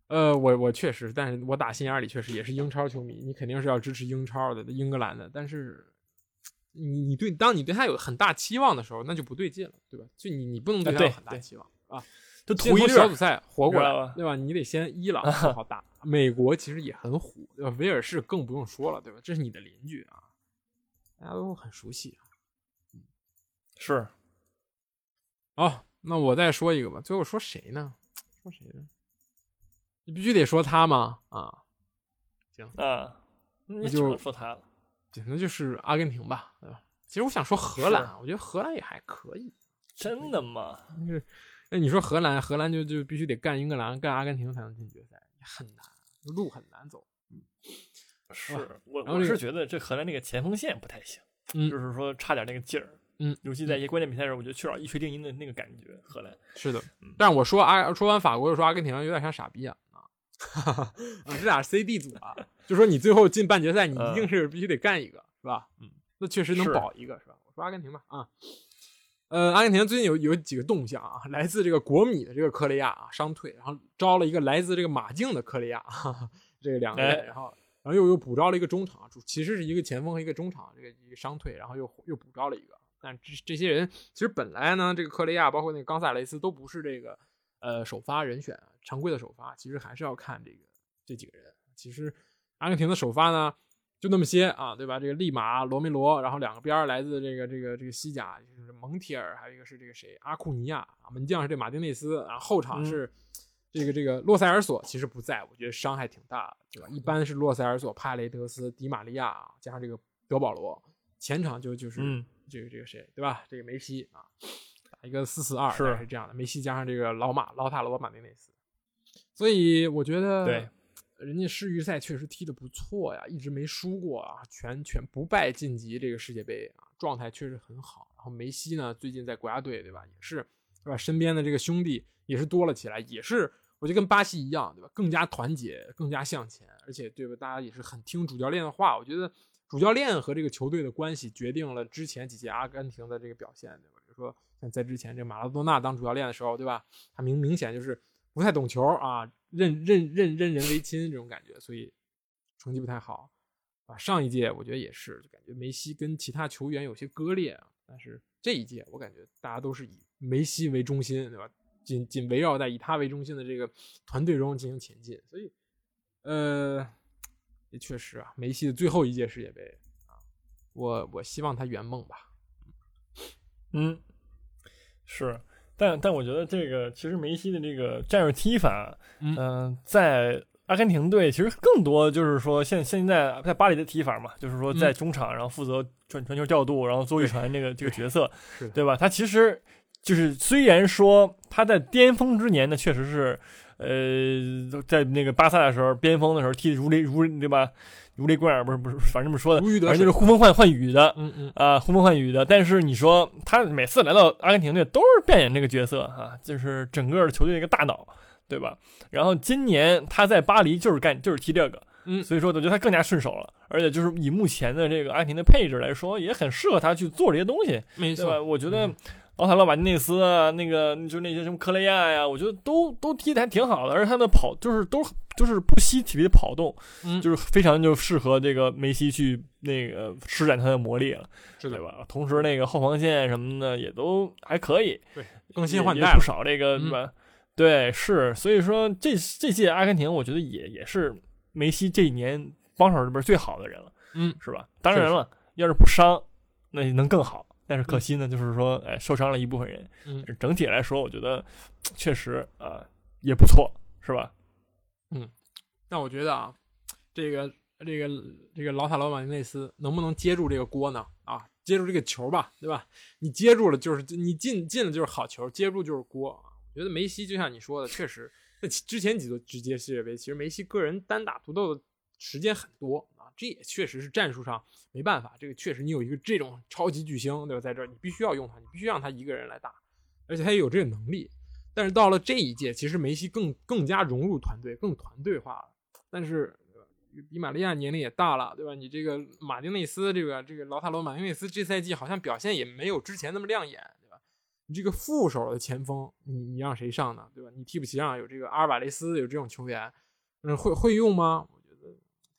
呃，我我确实，但是我打心眼里确实也是英超球迷，你肯定是要支持英超的，英格兰的。但是你你对当你对他有很大期望的时候，那就不对劲了，对吧？就你你不能对他有很大期望啊。就图一小组赛活过来了，对吧？你得先伊朗 [laughs] 好打。美国其实也很虎，对吧？威尔士更不用说了，对吧？这是你的邻居啊，大家都很熟悉啊。是。好，那我再说一个吧。最后说谁呢？说谁呢？你必须得说他吗？啊，行啊，那就说他了。那就是阿根廷吧，对吧？其实我想说荷兰，我觉得荷兰也还可以。真的吗？就是，那你说荷兰，荷兰就就必须得干英格兰、干阿根廷才能进决赛，很难。路很难走，嗯，是我我是觉得这荷兰那个前锋线不太行，嗯，就是说差点那个劲儿，嗯，尤其在一些关键比赛时候，我觉得缺少一锤定音的那个感觉。荷兰是的，但是我说阿说完法国又说阿根廷，有点像傻逼啊啊，这俩 C D 组啊，就说你最后进半决赛，你一定是必须得干一个，是吧？嗯，那确实能保一个，是吧？我说阿根廷吧，啊。呃，阿根廷最近有有几个动向啊，来自这个国米的这个科雷亚啊伤退，然后招了一个来自这个马竞的科雷亚，哈 [laughs] 哈这个两个人，然后然后又又补招了一个中场，主其实是一个前锋和一个中场，这个一个伤退，然后又又补招了一个。但这这些人其实本来呢，这个科雷亚包括那个冈萨雷斯都不是这个呃首发人选，常规的首发，其实还是要看这个这几个人。其实阿根廷的首发呢。就那么些啊，对吧？这个利马、罗梅罗，然后两个边儿来自这个这个这个西甲，就是蒙铁尔，还有一个是这个谁，阿库尼亚啊，门将是这马丁内斯，啊后后场是这个这个洛塞尔索其实不在，我觉得伤害挺大的，对吧？一般是洛塞尔索、帕雷德斯、迪玛利亚加上这个德保罗，前场就就是嗯这个这个谁，对吧？这个梅西啊，打一个四四二是是这样的，梅西加上这个老马老塔罗马丁内斯，所以我觉得对。人家世预赛确实踢得不错呀，一直没输过啊，全全不败晋级这个世界杯啊，状态确实很好。然后梅西呢，最近在国家队对吧，也是对吧，身边的这个兄弟也是多了起来，也是我觉得跟巴西一样对吧，更加团结，更加向前，而且对吧，大家也是很听主教练的话。我觉得主教练和这个球队的关系决定了之前几届阿根廷的这个表现，对吧？比如说像在之前这马拉多纳当主教练的时候，对吧？他明明显就是不太懂球啊。任任任任人唯亲这种感觉，所以成绩不太好啊。上一届我觉得也是，就感觉梅西跟其他球员有些割裂啊。但是这一届我感觉大家都是以梅西为中心，对吧？仅仅围绕在以他为中心的这个团队中进行前进。所以，呃，也确实啊，梅西的最后一届世界杯啊，我我希望他圆梦吧。嗯，是。但但我觉得这个其实梅西的这个战术踢法，嗯，在阿根廷队其实更多就是说现现在在巴黎的踢法嘛，就是说在中场然后负责传传球调度，然后做一传这个这个角色，对吧？他其实就是虽然说他在巅峰之年呢，确实是呃在那个巴萨的时候边锋的时候踢如雷如对吧？如雷贯耳不是不是，反正这么说的，反正就是呼风唤唤雨的，嗯嗯啊，呼风唤雨的。但是你说他每次来到阿根廷队都是扮演这个角色啊，就是整个球队的一个大脑，对吧？然后今年他在巴黎就是干就是踢这个，嗯，所以说我觉得他更加顺手了，而且就是以目前的这个阿根廷的配置来说，也很适合他去做这些东西，没错。我觉得奥塔洛马内斯啊，那个就那些什么科雷亚呀，我觉得都都踢的还挺好的，而且他们跑就是都。就是不惜体力的跑动，嗯，就是非常就适合这个梅西去那个施展他的魔力了，对吧？同时那个后防线什么的也都还可以，对，更新换代不少，这个对吧？对，是，所以说这这届阿根廷，我觉得也也是梅西这一年帮手里边最好的人了，嗯，是吧？当然了，要是不伤，那能更好。但是可惜呢，就是说，哎，受伤了一部分人。嗯，整体来说，我觉得确实啊也不错，是吧？嗯，但我觉得啊，这个这个这个老塔罗马内斯能不能接住这个锅呢？啊，接住这个球吧，对吧？你接住了就是你进进了就是好球，接不住就是锅啊。我觉得梅西就像你说的，确实在之前几座直接世界杯，其实梅西个人单打独斗的时间很多啊，这也确实是战术上没办法。这个确实你有一个这种超级巨星，对吧？在这儿你必须要用他，你必须让他一个人来打，而且他也有这个能力。但是到了这一届，其实梅西更更加融入团队，更团队化了。但是比玛利亚年龄也大了，对吧？你这个马丁内斯，这个这个劳塔罗马丁内斯这赛季好像表现也没有之前那么亮眼，对吧？你这个副手的前锋，你你让谁上呢？对吧？你替补席上有这个阿尔瓦雷斯，有这种球员，嗯，会会用吗？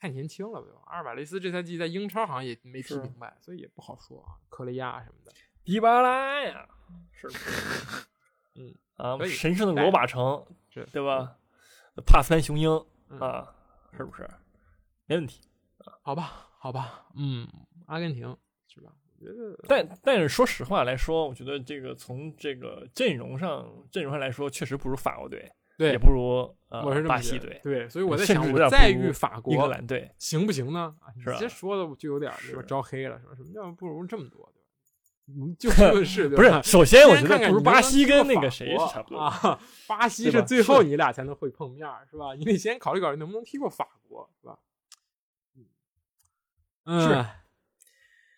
太年轻了，对吧？阿尔瓦雷斯这赛季在英超好像也没踢明白，所以也不好说啊。科雷亚什么的，迪巴拉呀，是不是？[laughs] 嗯。啊，神圣的罗马城，对吧？嗯、帕斯潘雄鹰啊，是不是？没问题。好吧，好吧，嗯，阿根廷是吧？我觉得，但但是说实话来说，我觉得这个从这个阵容上阵容上来说，确实不如法国队，对，也不如呃我是巴西队，对，所以我在想，甚至有点再遇法国、英格兰队行不行呢？是吧？这说的就有点是招黑了，是吧？什么叫不如这么多？就事论事，不是。首先，我觉得看不如巴西跟那个谁是差不多啊。[laughs] 巴西是最后你俩才能会碰面，是吧？你得先考虑考虑能不能踢过法国，是吧？嗯，是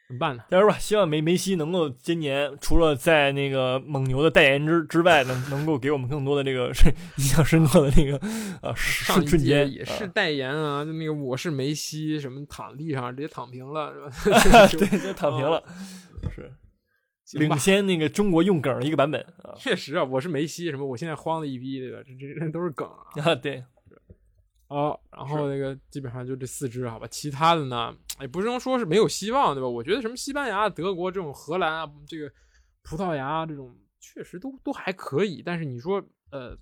怎么办呢？加油吧！希望梅梅西能够今年除了在那个蒙牛的代言之之外，呢能够给我们更多的这个印象深刻的那个啊上瞬间。也是代言啊，就那个我是梅西，什么躺地上直接躺平了，是吧？[laughs] 对，就躺平了，是。领先那个中国用梗的一个版本啊，[laughs] 确实啊，我是梅西，什么我现在慌的一逼，对吧？这这这都是梗啊，对，哦，然后那个基本上就这四只，好吧，其他的呢，也不能说是没有希望，对吧？我觉得什么西班牙、德国这种，荷兰啊，这个葡萄牙这种，确实都都还可以，但是你说呃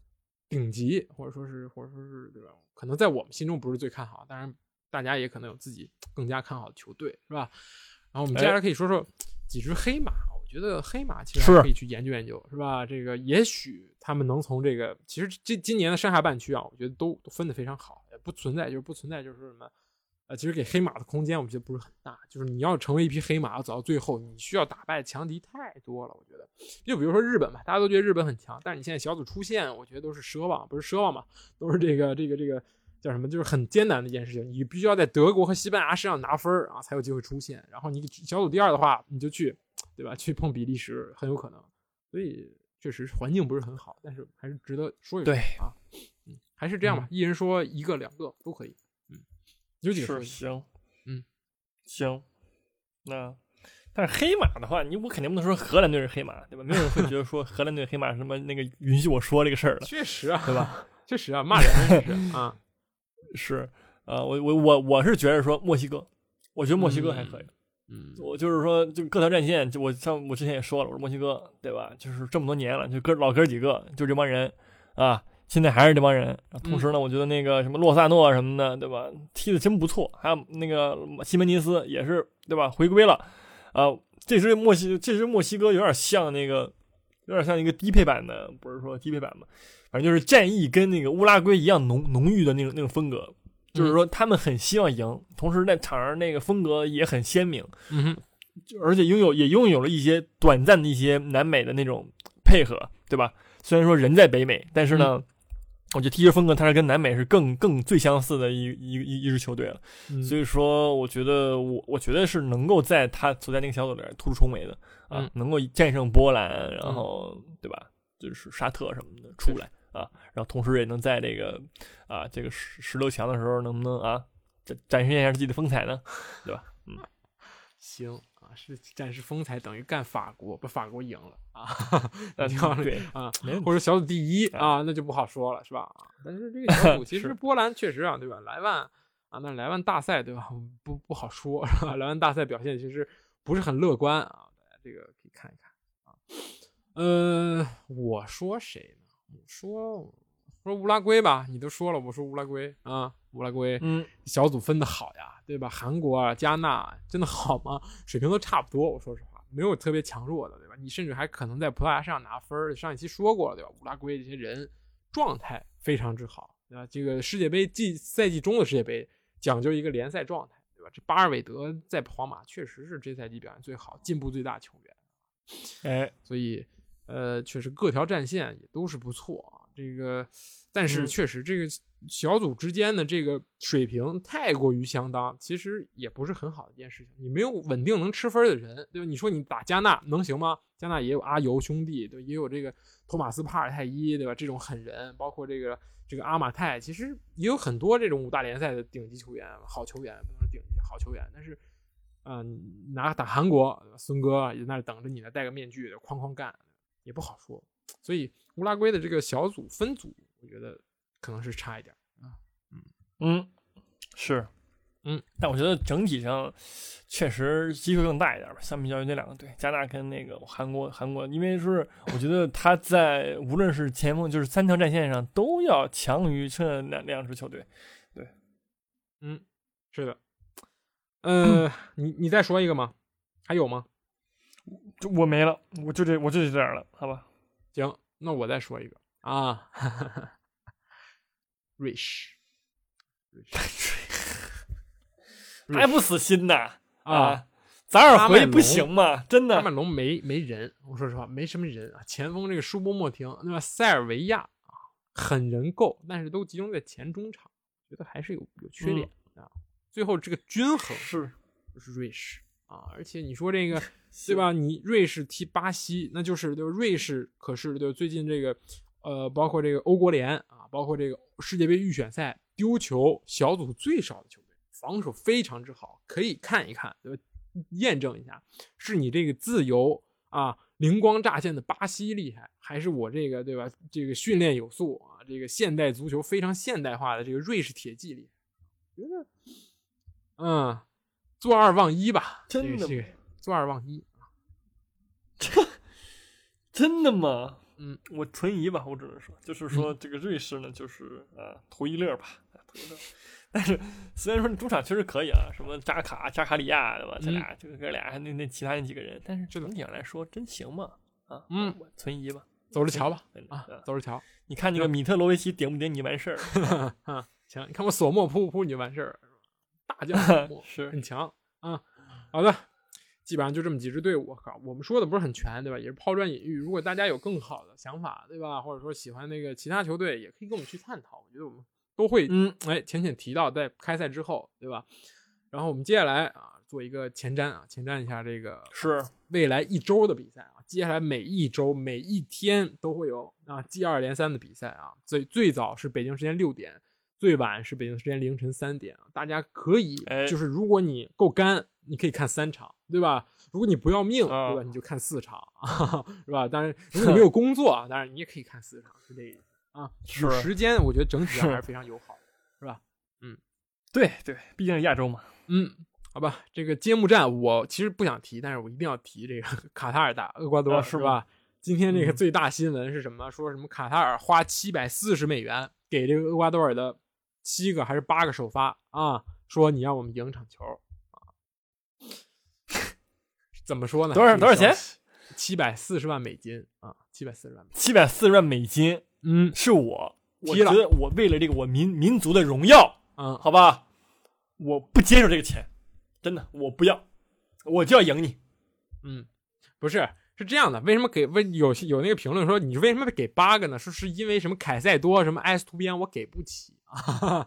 顶级，或者说是或者说是对吧？可能在我们心中不是最看好，当然大家也可能有自己更加看好的球队，是吧？然后我们接下来可以说说几只黑马。我觉得黑马其实还可以去研究研究，是吧？这个也许他们能从这个，其实这今年的上下半区啊，我觉得都都分得非常好，也不存在就是不存在就是什么，呃，其实给黑马的空间我觉得不是很大，就是你要成为一匹黑马，要走到最后，你需要打败强敌太多了，我觉得。就比如说日本吧，大家都觉得日本很强，但是你现在小组出线，我觉得都是奢望，不是奢望嘛，都是这个这个这个叫什么，就是很艰难的一件事情。你必须要在德国和西班牙身上拿分儿啊，才有机会出线。然后你小组第二的话，你就去，对吧？去碰比利时很有可能。所以确实环境不是很好，但是还是值得说一说对啊。嗯，还是这样吧，一人说一个两个都可以。嗯，有几个是行，嗯，行，那但是黑马的话，你我肯定不能说荷兰队是黑马，对吧？没有人会觉得说荷兰队黑马是什么那个允许我说这个事儿的，确实啊，对吧？确实啊，骂人确实啊。[laughs] 是，呃，我我我我是觉得说墨西哥，我觉得墨西哥还可以。嗯，我就是说，就各条战线，就我像我之前也说了，我说墨西哥，对吧？就是这么多年了，就哥老哥几个，就这帮人啊，现在还是这帮人。同时呢，我觉得那个什么洛萨诺什么的，对吧？踢的真不错。还有那个西门尼斯也是，对吧？回归了。啊，这支墨西这支墨西哥有点像那个，有点像一个低配版的，不是说低配版嘛，反正就是战役跟那个乌拉圭一样浓浓郁的那种那种风格。就是说，他们很希望赢，同时在场上那个风格也很鲜明，嗯哼，而且拥有也拥有了一些短暂的一些南美的那种配合，对吧？虽然说人在北美，但是呢，我觉得踢球风格它是跟南美是更更最相似的一一一一支球队了。嗯所以说，我觉得我我觉得是能够在他所在那个小组里突出重围的啊，嗯能够战胜波兰，然后、对吧？就是沙特什么的出来啊，然后同时也能在这个啊这个十十六强的时候，能不能啊展展示一下自己的风采呢？对吧？嗯行啊，是展示风采等于干法国，把法国赢了啊，[laughs] 对啊，或者小组第一啊啊，那就不好说了，是吧？啊但是这个小组 [laughs] 其实波兰确实啊，对吧？莱万啊，那莱万大赛对吧？不不好说，是吧？莱万大赛表现其实不是很乐观啊，大家这个可以看一看啊。呃，我说谁呢？我说说乌拉圭吧，你都说了，我说乌拉圭啊，乌拉圭，嗯，小组分的好呀，对吧？韩国啊、加纳真的好吗？水平都差不多，我说实话，没有特别强弱的，对吧？你甚至还可能在葡萄牙身上拿分儿。上一期说过了，对吧？乌拉圭这些人状态非常之好，对吧？这个世界杯季赛季中的世界杯讲究一个联赛状态，对吧？这巴尔韦德在皇马确实是这赛季表现最好、进步最大球员。哎，所以呃，确实各条战线也都是不错啊。这个，但是嗯确实这个小组之间的这个水平太过于相当，其实也不是很好的一件事情。你没有稳定能吃分的人，对吧？你说你打加纳能行吗？加纳也有阿尤兄弟，对，也有这个托马斯帕尔泰伊，对吧？这种狠人，包括这个这个阿马泰，其实也有很多这种五大联赛的顶级球员、好球员，不能说顶级好球员，但是。啊、你拿打韩国，孙哥也在那等着你呢，戴个面具，哐哐干，也不好说。所以乌拉圭的这个小组分组，我觉得可能是差一点啊。嗯嗯，是，嗯，但我觉得整体上确实机会更大一点吧，相比较于那两个队，加纳跟那个韩国，韩国，因为是我觉得他在无论是前锋，就是三条战线上都要强于这两两支球队。对，嗯是的，呃，你你再说一个吗？还有吗？就我没了，我就这我就这点了，好吧？行，那我再说一个啊，[laughs] 哈哈，瑞士还不死心呢？啊，咋尔回不行吗？真的阿曼隆没没人，我说实话没什么人啊。前锋这个舒波莫廷，那么？塞尔维亚啊，很人够，但是都集中在前中场，觉得还是有有缺点、啊。最后这个均衡是瑞士啊，而且你说这个 [laughs] 对？吧？你瑞士踢巴西，那就是对？瑞士可是对最近这个呃，包括这个欧国联啊，包括这个世界杯预选赛丢球小组最少的球队，防守非常之好，可以看一看，对吧？验证一下，是你这个自由啊灵光乍现的巴西厉害，还是我这个对吧？这个训练有素啊，这个现代足球非常现代化的这个瑞士铁骑厉害？觉得，嗯，坐二望一吧，真的这个这个坐二望一。[laughs] 真的吗？嗯，我存疑吧，我只能说，就是说这个瑞士呢，就是啊图一乐吧，啊图一乐。[laughs] 但是虽然说主场确实可以啊，什么扎卡、扎卡里亚对吧？这嗯俩这个哥俩那那其他那几个人，但是整体上来说真行吗？啊，嗯我存疑吧。走着瞧吧嗯啊嗯，走着瞧。你看那个米特罗维奇顶不顶你完事儿，啊，[laughs] 行，你看我索莫扑不扑你就完事儿大将 [laughs] 是很强啊。好的，基本上就这么几支队伍。靠，我们说的不是很全，对吧？也是抛砖引玉。如果大家有更好的想法，对吧？或者说喜欢那个其他球队，也可以跟我们去探讨。我觉得我们都会嗯，哎浅浅提到在开赛之后，对吧？然后我们接下来啊做一个前瞻啊，前瞻一下这个是未来一周的比赛啊，接下来每一周每一天都会有啊接二连三的比赛啊。最最早是北京时间六点，最晚是北京时间凌晨三点啊。大家可以哎就是如果你够干，你可以看三场，对吧？如果你不要命，啊对吧？你就看四场，[laughs] 是吧？当然，如果你没有 [laughs] 工作啊，当然你也可以看四场，是这啊。是有时间，我觉得整体上还是非常友好的，是吧？嗯对对，毕竟是亚洲嘛。嗯，好吧，这个揭幕战我其实不想提，但是我一定要提这个 [laughs] 卡塔尔打厄瓜多尔，啊是吧？今天这个嗯最大新闻是什么？说什么卡塔尔花七百四十美元给这个厄瓜多尔的七个还是八个首发啊，说你让我们赢场球啊？怎么说呢？多少多少钱？七百四十万美金啊，七百四十万美金。七百四十万美金嗯是我，我觉得我为了这个我民民族的荣耀，嗯，好吧，我不接受这个钱，真的，我不要，我就要赢你。嗯，不是，是这样的，为什么给为有有那个评论说你为什么给八个呢？说是因为什么凯塞多什么埃斯图边我给不起啊，哈 [laughs] 哈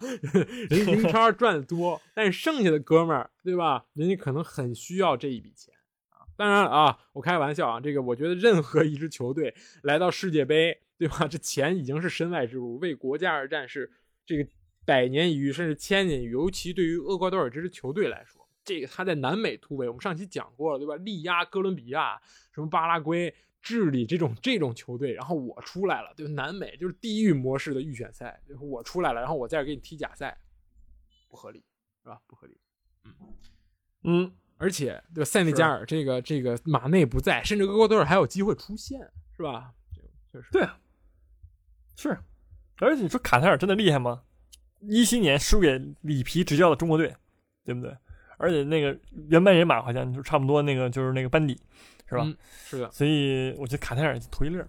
人英超赚的多，但是剩下的哥们儿对吧？人家可能很需要这一笔钱啊。当然啊，我开玩笑啊，这个我觉得任何一支球队来到世界杯对吧？这钱已经是身外之物，为国家而战是这个百年一遇甚至千年一遇，尤其对于厄瓜多尔这支球队来说。这个他在南美突围，我们上期讲过了，对吧？力压哥伦比亚、什么巴拉圭、智利这种这种球队，然后我出来了，对？南美就是地狱模式的预选赛，就是我出来了，然后我在这给你踢假赛，不合理，是吧？不合理。嗯嗯，而且，对？塞内加尔这个这个马内不在，甚至厄瓜多尔还有机会出现，是吧？确实对啊，是，而且你说卡塔尔真的厉害吗？一七年输给里皮执教的中国队，对不对？而且那个原班人马好像就差不多，那个就是那个班底，是吧？嗯是的，所以我觉得卡塔尔就图一乐、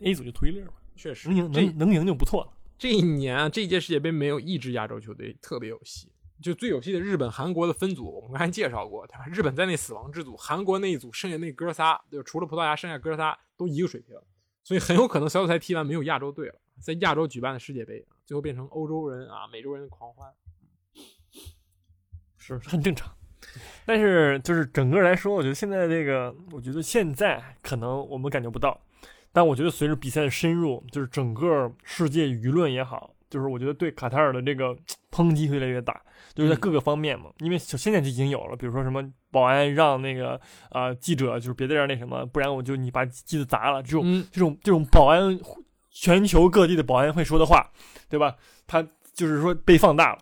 a 组就图一乐吧，确实能赢能能赢就不错了。这一年啊，这届世界杯没有一支亚洲球队特别有戏，就最有戏的日本、韩国的分组，我们刚才介绍过，对吧？日本在那死亡之组，韩国那一组剩下那哥仨，就？除了葡萄牙，剩下哥仨都一个水平，所以很有可能小组赛踢完没有亚洲队了，在亚洲举办的世界杯，最后变成欧洲人啊、美洲人的狂欢。是很正常。但是就是整个来说，我觉得现在这个，我觉得现在可能我们感觉不到，但我觉得随着比赛的深入，就是整个世界舆论也好，就是我觉得对卡塔尔的这个 [tsk] 抨击会越来越大，就是在各个方面嘛。因为现在就已经有了，比如说什么保安让那个啊、呃记者就是别在这儿那什么，不然我就你把机子砸了，这种、嗯，这种这种保安，全球各地的保安会说的话，对吧？他就是说被放大了。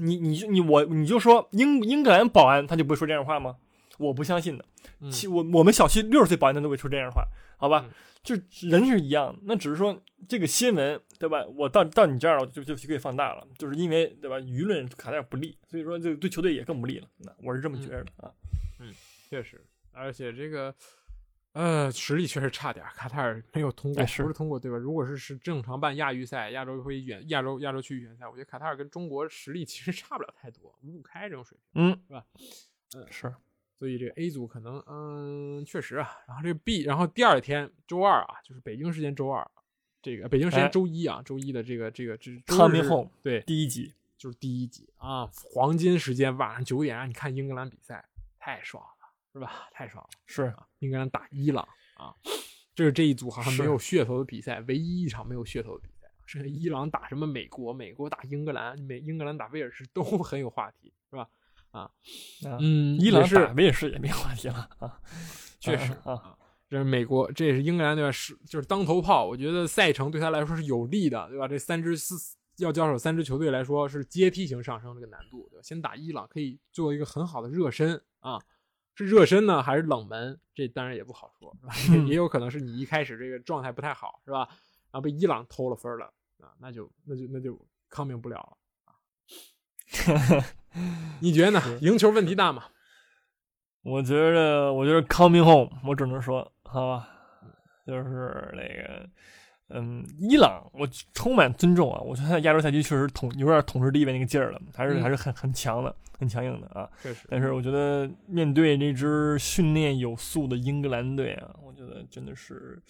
你你就你我你就说英英格兰保安他就不会说这样的话吗？我不相信的。嗯其我我们小区六十岁保安他都会说这样的话，好吧？嗯就人是一样，那只是说这个新闻对吧？我到到你这儿了，就就就给放大了，就是因为对吧？舆论卡在不利，所以说这对球队也更不利了。那我是这么觉得的啊。确实，而且这个。呃，实力确实差点儿，卡塔尔没有通过，哎是不是通过对吧？如果是是正常办亚预赛、亚洲会远、亚洲亚洲区预选赛，我觉得卡塔尔跟中国实力其实差不了太多，五五开这种水平。嗯，是吧？嗯是所以这个 A 组可能，嗯，确实啊。然后这个 B，然后第二天周二啊，就是北京时间周二，这个北京时间哎周一啊，周一的这个这个这周 Coming 日是 home 对，第一集，就是第一集啊，黄金时间晚上九点让你看英格兰比赛，太爽了，是吧？[laughs] 太爽了。是啊，英格兰打伊朗啊，这是这一组好像没有噱头的比赛，唯一一场没有噱头的比赛。剩下伊朗打什么美国，美国打英格兰，美英格兰打威尔士都很有话题，是吧？啊，嗯，伊朗是打威尔士也没话题了啊。[laughs] 确实啊啊，这是美国，这也是英格兰对吧？是就是当头炮，我觉得赛程对他来说是有利的，对吧？这三支四要交手三支球队来说是阶梯型上升这个难度，对吧？先打伊朗可以做一个很好的热身啊，是热身呢还是冷门？这当然也不好说，是吧？也也有可能是你一开始这个状态不太好，是吧？然后被伊朗偷了分了啊，那就那就那就抗命不了了。[laughs] 你觉得呢？赢球问题大吗？[laughs] 我觉得，我觉得 coming home，我只能说，好吧，就是那个，嗯，伊朗，我充满尊重啊，我觉得亚洲赛区确实统有点统治地位那个劲儿了，还是、嗯还是很很强的，很强硬的啊。确实，但是我觉得面对这支训练有素的英格兰队啊，我觉得真的是，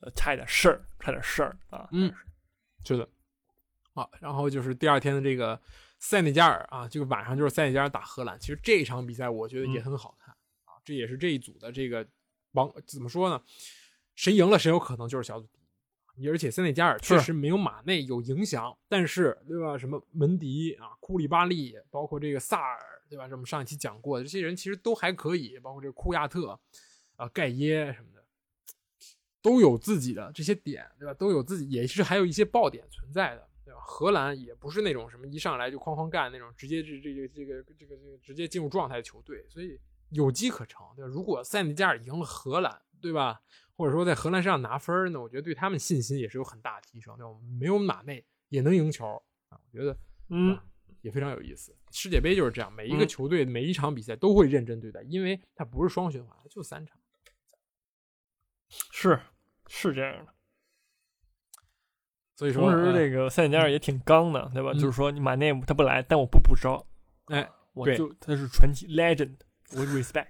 呃，差一点事儿，差点事儿啊。嗯，是的。啊，然后就是第二天的这个塞内加尔啊，这个晚上就是塞内加尔打荷兰。其实这场比赛我觉得也嗯很好看、啊，这也是这一组的这个王怎么说呢？谁赢了谁有可能就是小组。而且塞内加尔确实没有马内有影响，但是对吧？什么门迪啊、库里巴利，包括这个萨尔，对吧？这我们上一期讲过的这些人其实都还可以，包括这个库亚特啊、盖耶什么的，都有自己的这些点，对吧？都有自己，也是还有一些爆点存在的，对吧？荷兰也不是那种什么一上来就哐哐干那种，直接这这个这个这个这个直接进入状态的球队，所以有机可乘，对吧？如果塞内加尔赢了荷兰，对吧？或者说在荷兰身上拿分儿，那我觉得对他们信心也是有很大的提升，对？我们没有马内也能赢球啊，我觉得嗯，也非常有意思。世界杯就是这样，每一个嗯球队、每一场比赛都会认真对待，因为它不是双循环，它就三场。是是这样的。所以说，同时，呃这个塞内加尔也挺刚的，对吧？嗯就是说，你马内他不来，但我不补招，哎，我就他是传奇 legend，我 [laughs] respect。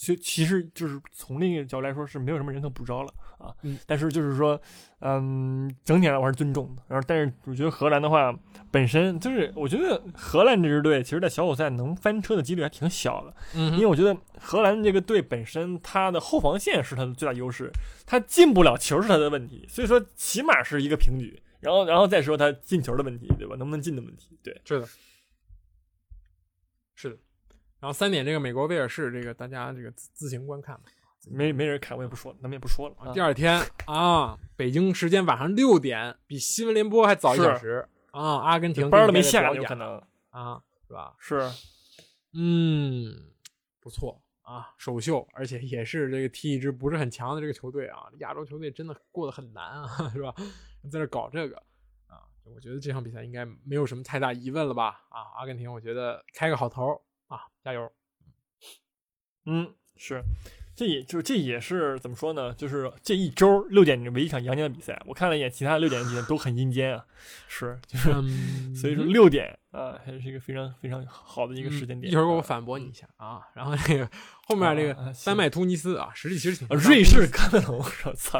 其其实就是从另一个角度来说，是没有什么人头补招了啊。嗯但是就是说，嗯，整体上我还是尊重的。然后，但是我觉得荷兰的话，本身就是我觉得荷兰这支队，其实在小组赛能翻车的几率还挺小的。嗯因为我觉得荷兰这个队本身，它的后防线是它的最大优势，它进不了球是它的问题，所以说起码是一个平局。然后，然后再说它进球的问题，对吧？能不能进的问题，对，是的，是的。然后三点，这个美国威尔士，这个大家这个自自行观看吧。没没人看，我也不说了，咱们也不说了。啊第二天啊，北京时间晚上六点，比新闻联播还早一小时啊。阿根廷班儿都没下，有可能啊，是吧？是嗯，不错啊，首秀，而且也是这个踢一支不是很强的这个球队啊，亚洲球队真的过得很难啊，[laughs] 是吧？在这搞这个啊，我觉得这场比赛应该没有什么太大疑问了吧？啊，阿根廷，我觉得开个好头啊，加油！嗯，是，这也就这也是怎么说呢？就是这一周六点唯一一场阳间的比赛，我看了一眼其他六点的比赛都很阴间啊，[laughs] 是，就是、嗯，[laughs] 所以说六点啊，还是一个非常非常好的一个时间点。嗯一会儿我啊反驳你一下啊。然后那个 [laughs] 后面那个丹麦、突尼斯啊，实际其实挺啊瑞士喀麦隆，我操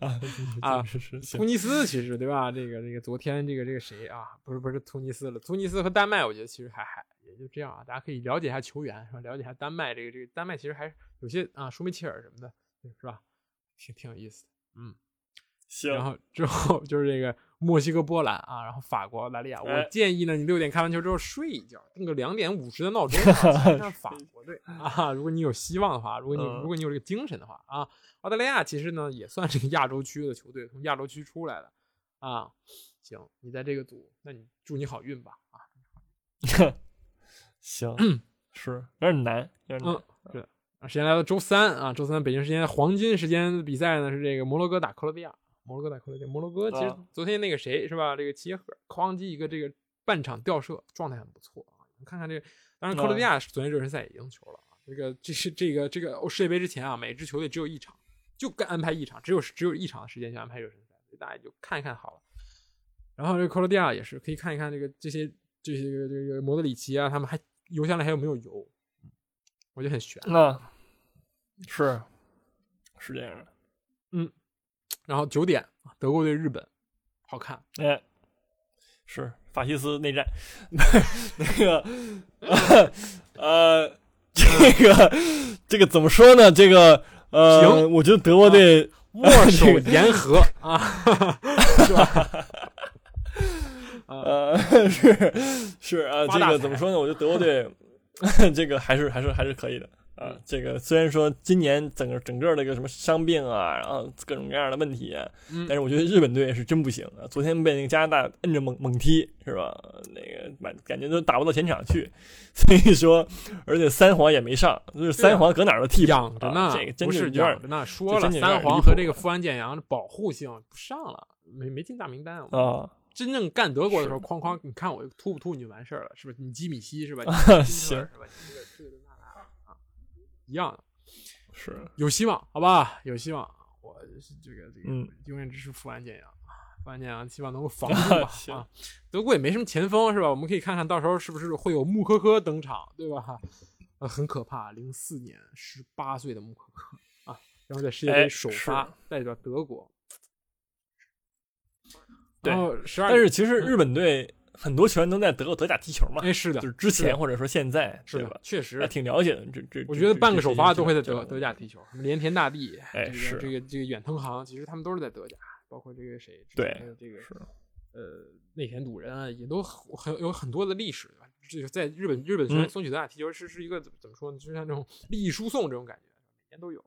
啊啊是是是突尼斯其实对吧？这个这个昨天这个这个谁啊？不是不是突尼斯了，突尼斯和丹麦，我觉得其实还还也就这样啊。大家可以了解一下球员，是吧？了解一下丹麦这个这个丹麦其实还有些啊，舒梅切尔什么的，是吧？挺挺有意思的。嗯，行，然后之后就是这个墨西哥、波兰啊，然后法国、澳大利亚。我哎建议呢，你六点看完球之后睡一觉，定个两点五十的闹钟，[laughs] 啊看看法国队 [laughs] 啊。如果你有希望的话，如果你嗯如果你有这个精神的话啊，澳大利亚其实呢也算是个亚洲区的球队，从亚洲区出来的啊。行，你在这个组，那你祝你好运吧啊。[laughs] 行，是有点难，有点难。对啊，时间来到周三啊，周三北京时间黄金时间比赛呢是这个摩洛哥打克罗地亚，摩洛哥打克罗地亚，摩洛哥其实啊昨天那个谁是吧，这个齐耶赫哐叽一个这个半场吊射，状态很不错啊。你看看这个，当然克罗地亚昨天热身赛也赢球了啊。这个这是这个这个世界杯之前啊，每支球队只有一场，就该安排一场，只有只有一场的时间去安排热身赛，所以大家就看一看好了。然后这个克罗地亚也是可以看一看这个这些这些这个这个摩德里奇啊，他们还游下来还有没有油，我觉得很悬。那是是这样的，嗯然后九点，啊德国对日本，好看。哎，是法西斯内战，[laughs] 那个呃，这个这个怎么说呢？这个呃，行我觉得德国队握手言和 [laughs] 啊，[laughs] 是吧？呃是是啊，[laughs] 这个怎么说呢？我觉得德国队 [laughs] 这个还是还是还是可以的。啊，这个虽然说今年整个整个那个什么伤病啊，然后各种各样的问题但是我觉得日本队是真不行啊！昨天被那个加拿大摁着猛猛踢，是吧？那个满感觉都打不到前场去，[laughs] 所以说，而且三皇也没上，就是三皇搁哪儿都替补养着呢啊，这个真是是有点养着呢。说了，三皇和这个富安健洋保护性不上了，没没进大名单。啊，真正干德国的时候，哐哐，你看我突不突你就完事儿了，是不是？你基米希是吧？[laughs] 你行是吧？你这个这个那那啊，一样的，是，有希望，好吧？有希望。我是这个这个嗯永远支持富安健阳，富安健阳希望能够防 [laughs] 住吧行啊。德国也没什么前锋是吧？我们可以看看到时候是不是会有穆科科登场，对吧？呃，很可怕，零四年十八岁的穆科科啊，然后在世界杯哎首发代表德国。对然后十二，但是其实日本队很多球员都在德国德甲踢球嘛，哎是的，就是之前或者说现在，是的确实，挺了解的。这这，我觉得半个首发都会在德德甲踢球，什么连田大地，这个哎是这个这个远藤航，其实他们都是在德甲，包括这个谁，之对前的这个是呃内田笃人啊，也都很很有很多的历史，对吧？这个在日本日本球员嗯送去德甲踢球是是一个怎么怎么说呢？就像这种利益输送这种感觉，每年都有。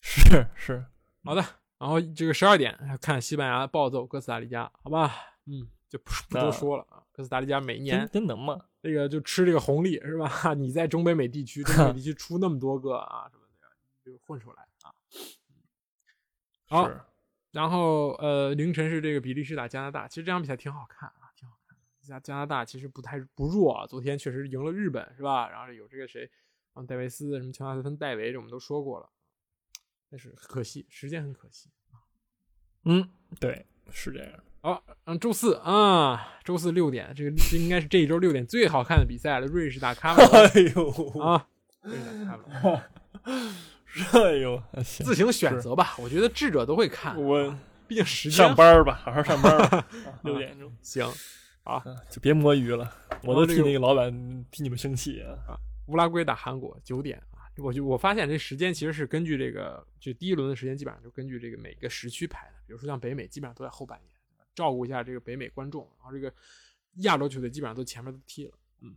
是是，好的，然后这个十二点看西班牙暴揍哥斯达黎加，好吧？嗯，就不不多说了啊。哥斯达黎加每年真真能吗？这个就吃这个红利是吧？[laughs] 你在中北美地区，中北美地区出那么多个啊什么的，就混出来啊。好然后呃，凌晨是这个比利时打加拿大，其实这场比赛挺好看啊，挺好看的。加加拿大其实不太不弱啊，昨天确实赢了日本是吧？然后有这个谁，啊，戴维斯什么乔纳森戴维，这我们都说过了，但是可惜时间很可惜。嗯，对，是这样。好，嗯，周四啊，周四六点，这个这应该是这一周六点最好看的比赛了，瑞士打喀麦 [laughs] 哎呦啊，瑞士打喀麦隆，[laughs] 哎呦，行，自行选择吧，我觉得智者都会看，我毕竟时间上班吧，好好上班吧，[laughs] 啊六点钟行。啊，就别摸鱼了，我都替那个老板替你们生气啊。乌拉圭打韩国九点啊，我就我发现这时间其实是根据这个，就第一轮的时间基本上就根据这个每个时区排的。比如说像北美，基本上都在后半夜，照顾一下这个北美观众。然后这个亚洲球队基本上都前面都踢了。嗯，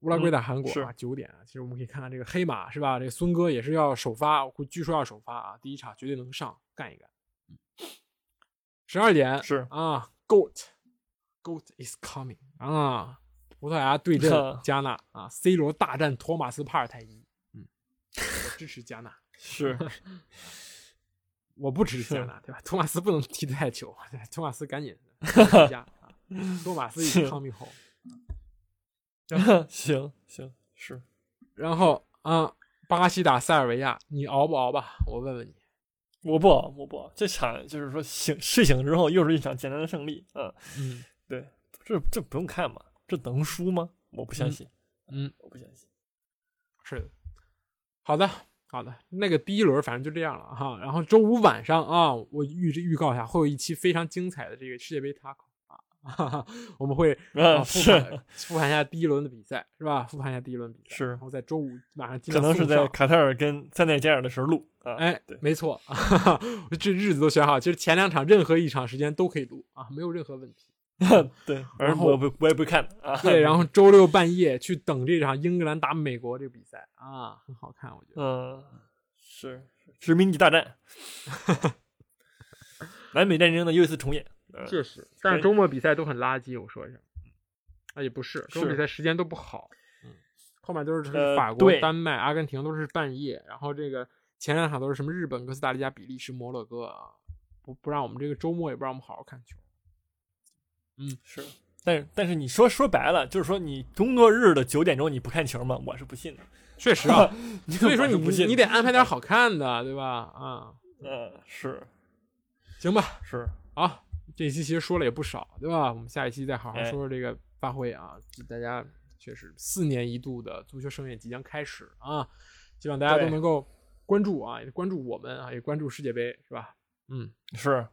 乌拉圭打韩国是啊，九点啊。其实我们可以看看这个黑马是吧？这个孙哥也是要首发，我估据说要首发啊，第一场绝对能上干一干。十二点是啊，Goat Goat is coming 啊，葡萄牙对阵 [laughs] 加纳啊，C 罗大战托马斯帕尔泰伊，嗯，我支持加纳，[laughs] 是，[laughs] 我不支持加纳，对吧？托马斯不能踢太久，对 [laughs] 托马斯赶紧回家啊，托马斯已经是 coming home。行行是，然后啊，巴西打塞尔维亚，你熬不熬吧？我问问你。我不熬，我不熬。这场就是说醒睡醒之后又是一场简单的胜利啊。嗯对，这这不用看嘛，这能输吗？我不相信，嗯，我不相信。是的。好的，好的，那个第一轮反正就这样了哈。然后周五晚上啊，我预预告一下，会有一期非常精彩的这个世界杯 talk 啊，哈哈，我们会 [laughs] 啊啊，复是盘复盘一下第一轮的比赛，是吧？复盘一下第一轮比赛，是然后在周五晚上尽可能是在卡塔尔跟塞内加尔的时候录啊。哎对，没错，我 [laughs] 这日子都选好，其实前两场任何一场时间都可以录啊，没有任何问题。[laughs] 对，反正然后我不我也不会看啊。对，[laughs] 然后周六半夜去等这场英格兰打美国这个比赛啊，很好看，我觉得。嗯，是是殖民地大战，南北战争的又一次重演。嗯确实，但是周末比赛都很垃圾，我说一下。啊，也不是，周末比赛时间都不好。嗯，后面都是呃法国、对丹麦、阿根廷都是半夜，然后这个前两场都是什么日本、哥斯达黎加、比利时、摩洛哥啊，不不让我们这个周末也不让我们好好看球。是，但是但是你说说白了，就是说你工作日的九点钟你不看球吗？我是不信的。确实啊，[laughs] 所以说你不信的你得安排点好看的，对吧？啊，嗯，是行吧，是，好，这一期其实说了也不少，对吧？我们下一期再好好哎说说这个发挥啊，大家确实四年一度的足球盛宴即将开始啊，希望大家都能够关注啊，也关注我们啊，也关注世界杯，是吧？嗯，是，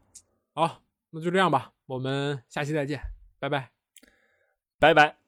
好，那就这样吧，我们下期再见，拜拜。拜拜。